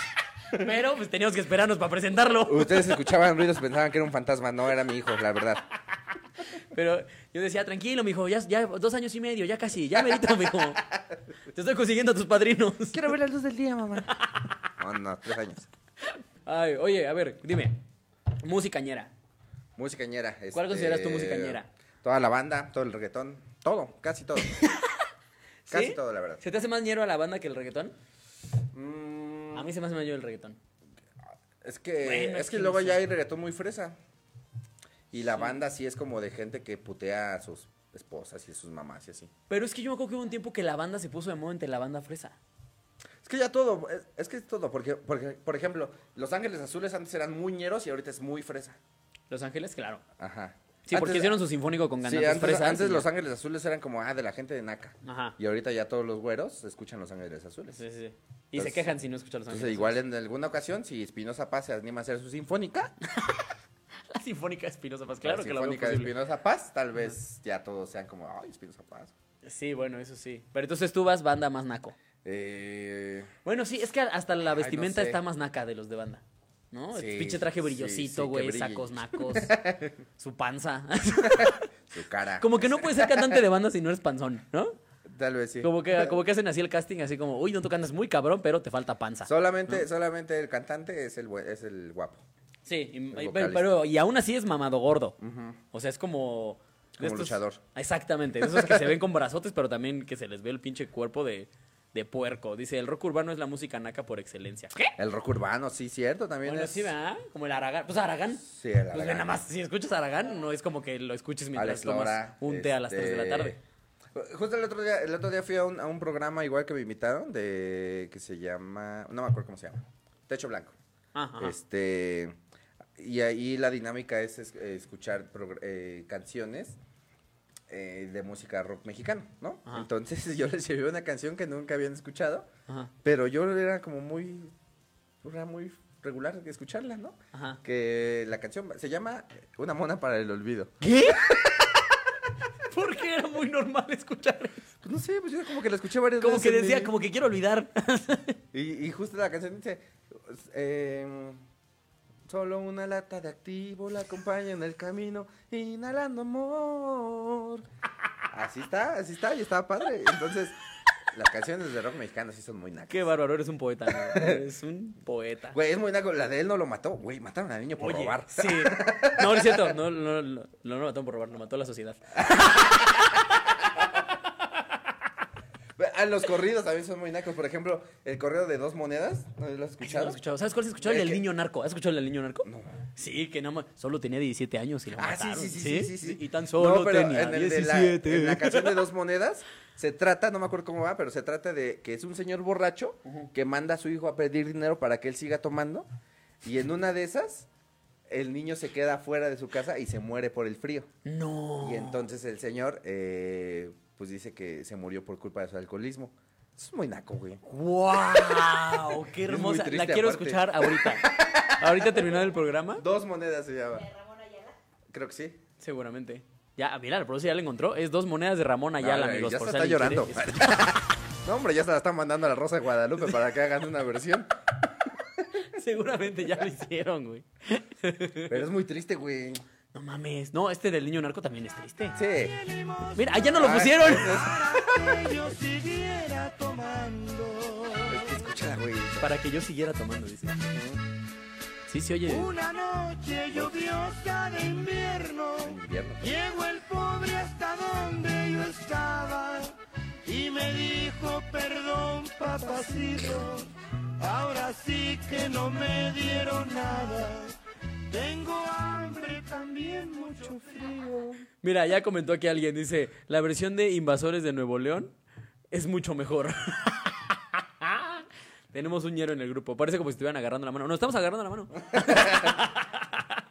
A: Pero pues teníamos que esperarnos para presentarlo.
B: Ustedes escuchaban ruidos y pensaban que era un fantasma. No, era mi hijo, la verdad.
A: Pero yo decía, tranquilo, mijo, ya, ya dos años y medio, ya casi, ya merito, mijo. Te estoy consiguiendo a tus padrinos.
B: Quiero ver la luz del día, mamá. No, no, tres años.
A: Ay, oye, a ver, dime. Música ñera.
B: Música ñera.
A: ¿Cuál
B: este,
A: consideras tu música ñera?
B: Toda la banda, todo el reggaetón. Todo, casi todo. Casi
A: ¿Sí?
B: todo, la verdad.
A: ¿Se te hace más ñero a la banda que el reggaetón?
B: Mm,
A: A mí se me hace ñero el reggaetón.
B: es que,
A: Bueno,
B: es que luego ya hay reggaetón muy fresa. Y la banda sí es como de gente que putea a sus esposas y a sus mamás y así.
A: Pero es que yo me acuerdo que hubo un tiempo que la banda se puso de moda entre la banda fresa.
B: Es que ya todo, es, es que es todo, porque, porque, por ejemplo, Los Ángeles Azules antes eran muy ñeros y ahorita es muy fresa.
A: Los Ángeles, claro.
B: Ajá.
A: Sí, porque
B: Antes-
A: hicieron su sinfónico con
B: Sí,
A: cantantes
B: antes,
A: fresas.
B: antes
A: y
B: Los. Ángeles Azules eran como, ah, de la gente de Naca.
A: Ajá.
B: Y ahorita ya todos los güeros escuchan Los Ángeles Azules.
A: Sí, sí, sí. Y
B: Entonces-
A: se quejan si no escuchan Los
B: Entonces,
A: Ángeles.
B: igual en alguna ocasión, si Espinosa Paz se anima a hacer su sinfónica,
A: La sinfónica de Espinosa Paz, claro
B: la
A: que la
B: sinfónica de. Espinosa Paz, tal vez ya todos sean como, ay, Espinosa Paz.
A: Sí, bueno, eso sí. Pero entonces tú vas banda más naco.
B: Eh,
A: Bueno, sí, es que hasta la
B: Ay,
A: vestimenta
B: no sé.
A: está más naca de los de banda. ¿No?
B: Sí,
A: el pinche traje brillosito,
B: sí,
A: güey, sacos nacos, su panza.
B: su cara.
A: como que no puedes ser cantante de banda si no eres panzón, ¿no?
B: Tal vez sí.
A: Como que, como que hacen así el casting, así como, uy, no tú cantas muy cabrón, pero te falta panza.
B: Solamente, solamente el cantante es el, es el guapo.
A: Sí, y,
B: El
A: y- pero, y aún así es mamado gordo. O sea, es como...
B: Como luchador.
A: Exactamente, de esos que se ven con brazotes, pero también que se les ve el pinche cuerpo de, de puerco. Dice, el rock urbano es la música naca por excelencia. ¿Qué?
B: El rock urbano, sí, cierto, también
A: Bueno,
B: es.
A: sí, ¿verdad? Como el Aragán. Pues Aragán.
B: Sí, el
A: Pues
B: Aragán.
A: nada más, si escuchas Aragán, no es como que lo escuches mientras tomas un té a las 3 de la
B: este,
A: tarde.
B: Justo el otro día, el otro día fui a un, a un programa igual que me invitaron de que se llama, no me acuerdo cómo se llama, Techo Blanco.
A: Ajá.
B: Este y ahí la dinámica es, es- escuchar eh, canciones eh, de música rock mexicano, ¿no?
A: Ajá.
B: Entonces yo les llevé una canción que nunca habían escuchado,
A: Ajá,
B: pero yo era como muy, era muy regular de escucharla, ¿no?
A: ajá.
B: Que la canción se llama Una mona para el olvido.
A: ¿Qué? Porque era muy normal escuchar.
B: Pues no sé, pues yo como que la escuché varias
A: Como
B: veces.
A: que
B: en
A: decía,
B: mi-
A: como que quiero olvidar.
B: Y, y justo la canción dice, eh, solo una lata de activo la acompaña en el camino, inhalando amor. Así está, así está, y estaba padre. Entonces, las canciones de rock mexicano sí son muy nacas.
A: Qué bárbaro, eres un poeta. ¿no? Eres un poeta.
B: Güey, es muy naco, la de él no lo mató, güey, mataron al niño por
A: Oye,
B: robar.
A: Sí. No, no es cierto. No, no, no, no, no lo mató por robar, lo mató la sociedad.
B: Ah, los corridos también son muy nacos. Por ejemplo, el corrido de dos monedas, ¿no lo has
A: Sí, lo
B: escuchado?
A: he escuchado. ¿Sabes cuál has escuchado? El del niño narco. ¿Has escuchado el del niño narco?
B: No.
A: Sí, que nada más, solo tenía 17 años y lo
B: Ah, sí,
A: mataron.
B: sí, sí, sí, sí, sí.
A: Y tan solo
B: No, pero
A: tenía
B: en el de la-
A: 17.
B: en la canción de dos monedas se trata, no me acuerdo cómo va, pero se trata de que es un señor borracho que manda a su hijo a pedir dinero para que él siga tomando y en una de esas el niño se queda fuera de su casa y se muere por el frío.
A: No.
B: Y entonces el señor eh, pues dice que se murió por culpa de su alcoholismo. Es muy naco, güey.
A: ¡Wow! ¡Qué hermosa!
B: triste
A: la quiero
B: aparte.
A: escuchar ahorita. Ahorita terminado el programa.
B: Dos monedas se llama. Creo que sí.
A: Seguramente. Ya, mira, la producción ya la encontró. Es dos monedas de Ramón Ayala, amigos.
B: ya
A: por
B: se está llorando. no, hombre, ya se la están mandando a la Rosa de Guadalupe para que hagan una versión.
A: Seguramente ya lo hicieron, güey.
B: Pero es muy triste, güey.
A: No mames. No, este del niño narco también es triste.
B: Sí.
A: Mira, allá no lo
B: Ah,
A: pusieron.
B: es-
D: que yo siguiera tomando.
B: es que escúchala, güey.
A: Para que yo siguiera tomando, dice. Sí, sí, oye.
D: Una noche lluviosa de invierno,
B: invierno.
D: llegó el pobre hasta donde yo estaba y me dijo, perdón, papacito, ahora sí que no me dieron nada. Tengo hambre, también mucho frío.
A: Mira, ya comentó aquí alguien, dice, la versión de Invasores de Nuevo León es mucho mejor. Tenemos un ñero en el grupo. Parece como si estuvieran agarrando la mano. No, estamos agarrando la mano.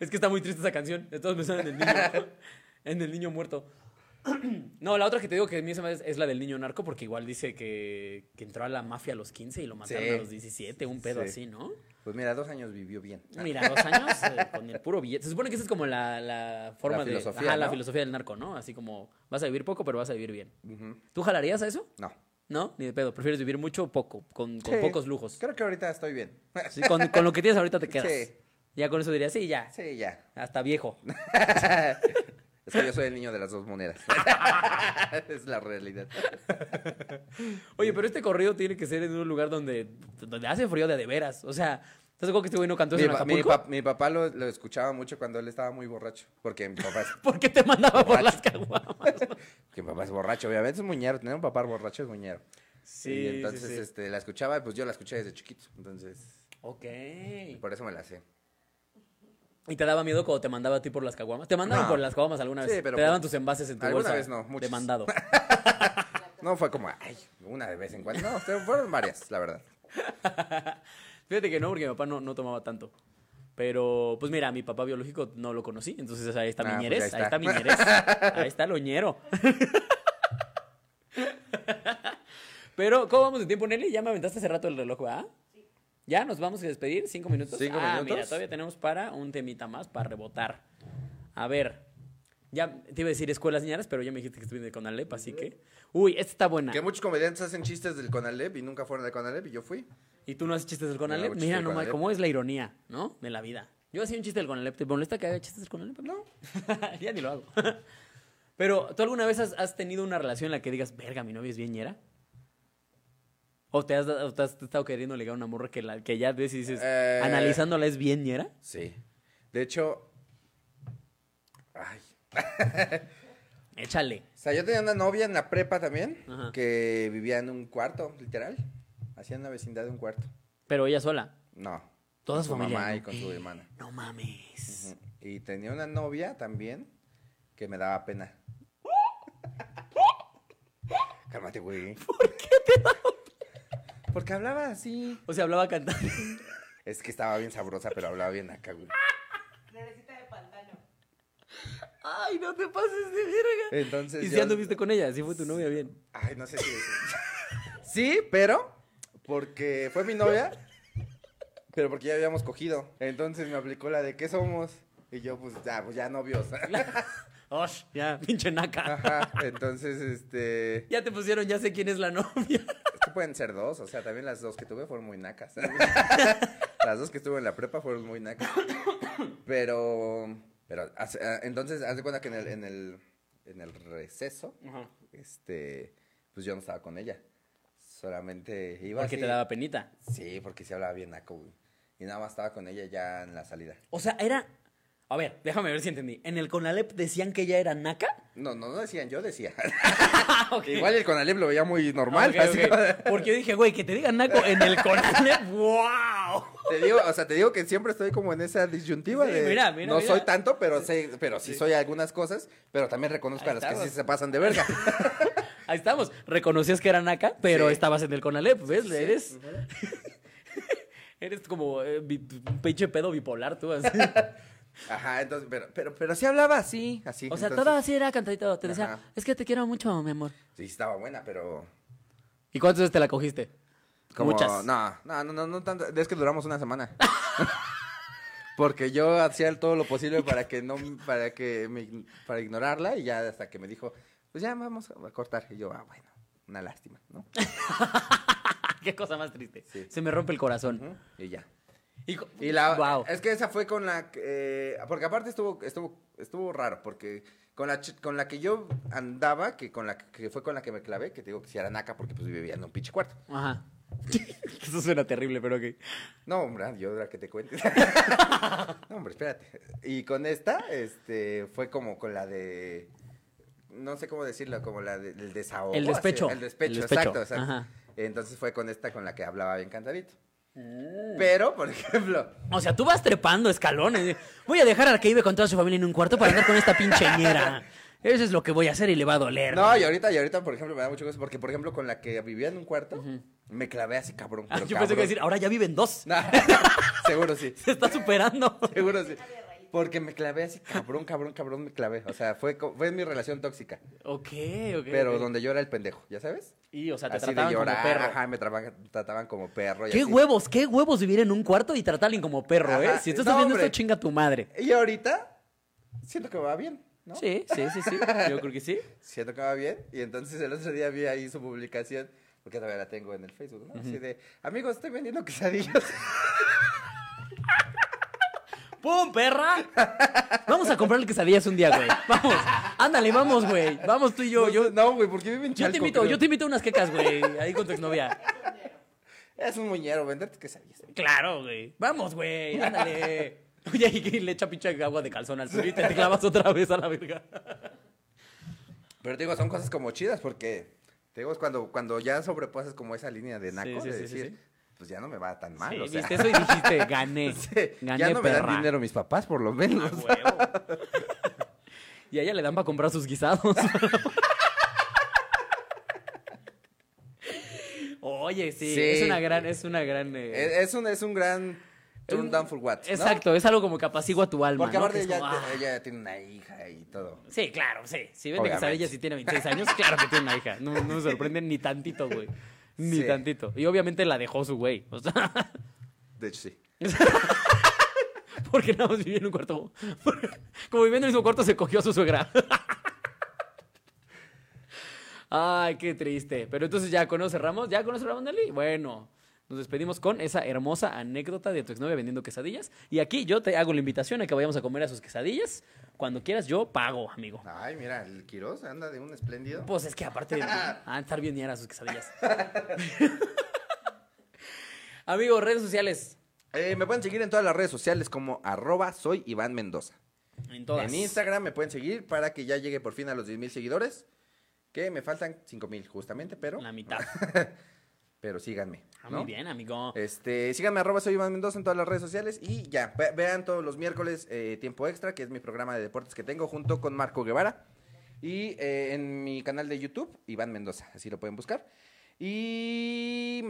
A: es que está muy triste esa canción. Estamos pensando en el niño, en el niño muerto. No, la otra que te digo que a mí se me es la del niño narco, porque igual dice que, que entró a la mafia a los 15 y lo mataron
B: Sí.
A: a los 17, un pedo
B: Sí.
A: así, ¿no?
B: Pues mira, dos años vivió bien.
A: Mira, dos años eh, con el puro billete. Se supone que esa es como la, la forma
B: La
A: de.
B: filosofía,
A: Ajá, la filosofía del narco, ¿no? Así como vas a vivir poco, pero vas a vivir bien. ¿Tú jalarías a eso?
B: No.
A: ¿No? Ni de pedo. Prefieres vivir mucho o poco, con, con
B: Sí.
A: pocos lujos.
B: Creo que ahorita estoy bien.
A: Sí, con, con lo que tienes ahorita te quedas.
B: Sí.
A: Ya con eso dirías, sí, ya.
B: Sí, ya.
A: Hasta viejo.
B: Es que yo soy el niño de las dos monedas. es la realidad.
A: Oye, pero este corrido tiene que ser en un lugar donde, donde hace frío de de veras. O sea, ¿estás seguro que este güey no cantó eso
B: Mi,
A: en
B: pa- mi
A: Acapulco?
B: pa- mi papá lo, lo escuchaba mucho cuando él estaba muy borracho. Porque mi papá es,
A: ¿Por qué te mandaba por las caguamas?
B: que mi papá es borracho, obviamente es muñero. Tener un papá borracho es muñero.
A: Sí,
B: y entonces
A: sí, sí.
B: Este, la escuchaba y pues yo la escuché desde chiquito. Entonces,
A: Ok.
B: por eso me la sé.
A: ¿Y te daba miedo cuando te mandaba a ti por las caguamas? ¿Te mandaban
B: No.
A: por las caguamas alguna vez?
B: Sí, pero
A: te daban tus envases en tu
B: alguna
A: bolsa
B: vez no, muchas.
A: de mandado.
B: No fue como, ay, una de vez en cuando. No, fueron varias, la verdad.
A: Fíjate que no, porque mi papá no, no tomaba tanto. Pero, pues mira, mi papá biológico no lo conocí, entonces ahí está
B: Ah,
A: mi
B: pues
A: ñerez,
B: ahí
A: ahí está
B: está.
A: mi ñerez, ahí está lo ñero. Pero, ¿cómo vamos de tiempo, Nelly? Ya me aventaste hace rato el reloj, ¿ah? ¿Ya nos vamos a despedir? ¿Cinco minutos?
B: Cinco
A: ah,
B: minutos.
A: mira, todavía tenemos para un temita más, para rebotar. A ver, ya te iba a decir escuelas señoras, pero ya me dijiste que estuviste de Conalep, así que... Uy, esta está buena.
B: Que muchos comediantes hacen chistes del Conalep y nunca fueron del Conalep y yo fui.
A: ¿Y tú no haces chistes del
B: No
A: Conalep?
B: chistes
A: Mira nomás,
B: Conalep.
A: cómo es la ironía, ¿no? De la vida. Yo hacía un chiste del Conalep. ¿Te molesta que haga chistes del Conalep? No. ya ni lo hago. Pero, ¿tú alguna vez has, has tenido una relación en la que digas, verga, mi novia es bien ñera? ¿O te has, o te has estado queriendo ligar a una morra que, la, que ya ves y dices,
B: Eh.
A: analizándola es bien ñera?
B: Sí. De hecho, ay.
A: Échale.
B: O sea, yo tenía una novia en la prepa también
A: Ajá.
B: que vivía en un cuarto, literal. Hacía en la vecindad de un cuarto.
A: Pero ella sola.
B: No.
A: Toda
B: con
A: su
B: su
A: familia,
B: mamá
A: ¿no?
B: y con su hermana.
A: No mames.
B: Y tenía una novia también que me daba pena. Cálmate, güey. ¿Por qué te daba Porque hablaba así.
A: O sea, hablaba cantando.
B: Es que estaba bien sabrosa, pero hablaba bien acá, güey.
E: Florecita de pantano.
A: Ay, no te pases de verga.
B: Entonces
A: ¿Y si
B: yo-
A: anduviste con ella? ¿Sí fue tu novia bien?
B: Ay, no sé si Sí, pero porque fue mi novia, pero porque ya habíamos cogido. Entonces me aplicó la de ¿qué somos? Y yo, pues ya, pues ya novios.
A: Osh, ya, pinche naca.
B: Ajá, entonces, este...
A: Ya te pusieron, ya sé quién es la novia.
B: Pueden ser dos, o sea, también las dos que tuve fueron muy nacas. las dos que estuve en la prepa fueron muy nacas. Pero, pero, ah, entonces, haz de cuenta que en el, en el, en el receso, este, pues yo no estaba con ella. Solamente iba
A: Porque
B: así.
A: te daba penita.
B: Sí, porque sí hablaba bien naco, güey. Y nada más estaba con ella ya en la salida.
A: O sea, era. A ver, déjame ver si entendí. ¿En el Conalep decían que ella era naca?
B: No, no, no decían, yo decía. Igual el Conalep lo veía muy normal. Así
A: Porque yo dije, güey, que te digan naco en el Conalep. ¡Wow!
B: Te digo, o sea, te digo que siempre estoy como en esa disyuntiva
A: Sí,
B: de
A: mira, mira,
B: no
A: mira.
B: soy tanto, pero sé, pero sí, soy algunas cosas, pero también reconozco
A: Ahí
B: a las que sí se pasan de verga.
A: Ahí estamos. Reconocías que era naca, pero
B: Sí.
A: estabas en el Conalep, ¿ves? Eres. Eres como eh, un pinche pedo bipolar, tú. así.
B: Ajá, entonces, pero, pero, pero sí hablaba así, así.
A: O sea,
B: entonces,
A: todo así era cantadito. Te decía,
B: Ajá.
A: es que te quiero mucho, mi amor.
B: Sí, estaba buena, pero
A: ¿Y cuántas veces te la cogiste?
B: como
A: Muchas.
B: no, no, no, no, no tanto, es que duramos una semana. Porque yo hacía todo lo posible para que no, para que me, para ignorarla y ya hasta que me dijo, pues ya vamos a cortar. Y yo, ah, bueno, una lástima, ¿no?
A: Qué cosa más triste.
B: Sí.
A: Se me rompe el corazón.
B: Y ya.
A: Y, co-
B: Y la
A: Wow.
B: es que esa fue con la que, eh, porque aparte estuvo estuvo estuvo raro porque con la ch- con la que yo andaba, que con la que fue con la que me clavé, que te digo que si era naca porque pues vivía en un pinche cuarto.
A: Ajá. Eso suena terrible, pero ok.
B: No, hombre, yo era que te cuente. no, hombre, espérate. Y con esta este fue como con la de no sé cómo decirlo, como la de- del desahogo.
A: El despecho.
B: así, el despecho,
A: El despecho,
B: exacto, exacto.
A: ajá.
B: Entonces fue con esta con la que hablaba bien cantadito.
A: Mm.
B: Pero, por ejemplo,
A: O sea, tú vas trepando escalones. Voy a dejar al que vive con toda su familia en un cuarto para andar con esta pinche ñera. Eso es lo que voy a hacer y le va a doler.
B: No, y ahorita, y ahorita, por ejemplo, me da mucho gusto porque, por ejemplo, con la que vivía en un cuarto, me clavé así, cabrón.
A: Ah, yo pensé que decir, ahora ya viven dos.
B: Nah, seguro sí,
A: Se está superando.
B: seguro sí. Porque me clavé así, cabrón, cabrón, cabrón, me clavé. O sea, fue, fue mi relación tóxica.
A: Ok, ok.
B: Pero donde yo era el pendejo, ¿ya sabes?
A: Y, o sea, te
B: así de
A: trataban
B: llorar,
A: como perro.
B: ajá, me traba- trataban como perro. Y
A: Qué
B: así.
A: huevos, qué huevos vivir en un cuarto y tratar a alguien como perro, ¿eh? Si tú estás
B: No,
A: viendo
B: hombre.
A: esto, chinga tu madre.
B: Y ahorita, siento que me va bien, ¿no?
A: Sí, sí, sí, sí. Yo creo que sí.
B: Siento que va bien. Y entonces el otro día vi ahí su publicación, porque todavía la tengo en el Facebook, ¿no? Así de, amigos, estoy vendiendo quesadillas.
A: ¡Pum, perra! Vamos a comprarle quesadillas un día, güey. Vamos. Ándale, vamos, güey. Vamos tú y yo. Yo,
B: no, güey, porque vive en
A: yo te
B: Chalco,
A: invito,
B: creo.
A: yo te invito a unas quecas, güey. Ahí con tu exnovia.
B: Es un muñero, venderte quesadillas.
A: Claro, güey. Vamos, güey. Ándale. Oye, y le echa pinche agua de calzón al suyo y te clavas otra vez a la verga.
B: Pero te digo, son cosas como chidas porque, te digo, es cuando, cuando ya sobrepasas como esa línea de naco,
A: sí,
B: de
A: sí, sí,
B: decir,
A: sí.
B: Pues ya no me va tan mal,
A: Sí,
B: o sea.
A: viste eso y dijiste, gané.
B: Sí,
A: Gané,
B: ya no me
A: perra.
B: dan dinero mis papás, por lo menos.
A: A huevo. Y a ella le dan para comprar sus guisados. Oye, sí,
B: Sí.
A: es una gran, es una gran. eh,
B: Es, un, es un gran turn down for what, ¿no?
A: Exacto, es algo como que apacigua tu alma.
B: Porque
A: ¿no?
B: aparte
A: Que
B: ella,
A: como, ah.
B: ella tiene una hija y todo.
A: Sí, claro, sí. Si vende
B: Obviamente.
A: quesadillas y tiene 26 años, claro que tiene una hija. No, no me sorprende ni tantito, güey. Ni
B: Sí.
A: tantito. Y obviamente la dejó su güey. O sea,
B: De hecho, sí.
A: porque nada más vivía en un cuarto. Como viviendo en el mismo cuarto, se cogió a su suegra. Ay, qué triste. Pero entonces ya con eso cerramos. ¿Ya con eso cerramos, Nelly? Bueno, nos despedimos con esa hermosa anécdota de tu exnovia vendiendo quesadillas. Y aquí yo te hago la invitación a que vayamos a comer a sus quesadillas. Cuando quieras, yo pago, amigo.
B: Ay, mira, el Quiroz anda de un espléndido.
A: Pues es que aparte de a estar bien ñeras sus quesadillas. Amigo, redes sociales.
B: Eh, me pueden seguir en todas las redes sociales como arroba soy Iván Mendoza.
A: En todas.
B: En Instagram me pueden seguir para que ya llegue por fin a los 10 mil seguidores. Que me faltan 5 mil justamente, pero,
A: La mitad.
B: pero síganme.
A: Ah,
B: ¿no?
A: Muy bien, amigo.
B: Este, síganme arroba soy Iván Mendoza en todas las redes sociales y ya, ve- vean todos los miércoles eh, Tiempo Extra, que es mi programa de deportes que tengo junto con Marco Guevara. Y eh, en mi canal de YouTube, Iván Mendoza, así lo pueden buscar. Y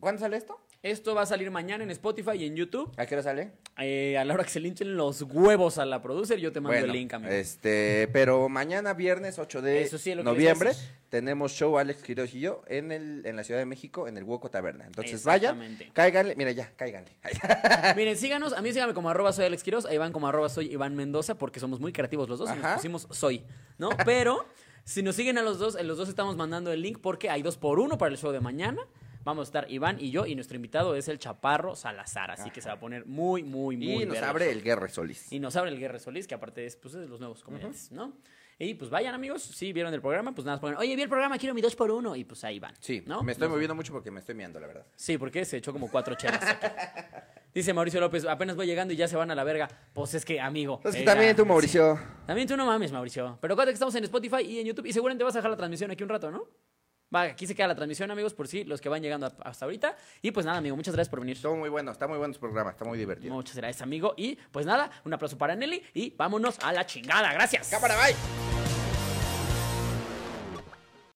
B: ¿Cuándo sale esto?
A: Esto va a salir mañana en Spotify y en YouTube.
B: ¿A qué hora sale?
A: Eh, a la hora que se linchen los huevos a la producer, yo te mando
B: Bueno,
A: el link, amigo.
B: Este, pero mañana viernes 8 de
A: Eso sí es lo que les
B: noviembre
A: haces.
B: tenemos show Alex Quiroz y yo en el en la Ciudad de México en el Hueco Taberna. Entonces vayan,
A: Exactamente.
B: cáiganle, mira ya, cáiganle.
A: Miren, síganos, a mí síganme como arroba soy Alex Quiroz, a Iván como arroba soy Iván Mendoza, porque somos muy creativos los dos y nos
B: Ajá.
A: pusimos soy, ¿no? Pero si nos siguen a los dos, en los dos estamos mandando el link porque hay dos por uno para el show de mañana. Vamos a estar Iván y yo, y nuestro invitado es el Chaparro Salazar, así que se va a poner muy, muy, muy
B: y nos abre el Guerre Solís.
A: Y nos abre el Guerre Solís, que aparte es, pues, es de los nuevos comediantes, ¿no? Y pues vayan, amigos, si vieron el programa, pues nada más ponen, oye, vi el programa, quiero mi dos por uno, y pues ahí van.
B: Sí,
A: ¿no?
B: me estoy moviendo mucho porque me estoy miando, la verdad.
A: Sí, porque se echó como cuatro chelas. aquí. Dice Mauricio López, apenas voy llegando y ya se van a la verga. Pues es que, amigo.
B: Es que
A: eh,
B: también tú, Mauricio.
A: También tú no mames, Mauricio. Pero acuérdate que estamos en Spotify y en YouTube y seguramente vas a dejar la transmisión aquí un rato, ¿no? Va, aquí se queda la transmisión, amigos, por si los que van llegando hasta ahorita. Y pues nada, amigo, muchas gracias por venir.
B: Estuvo muy bueno, está muy bueno su programa, está muy divertido.
A: Muchas gracias, amigo. Y pues nada, un aplauso para Nelly y vámonos a la chingada. Gracias.
B: Cámara, bye.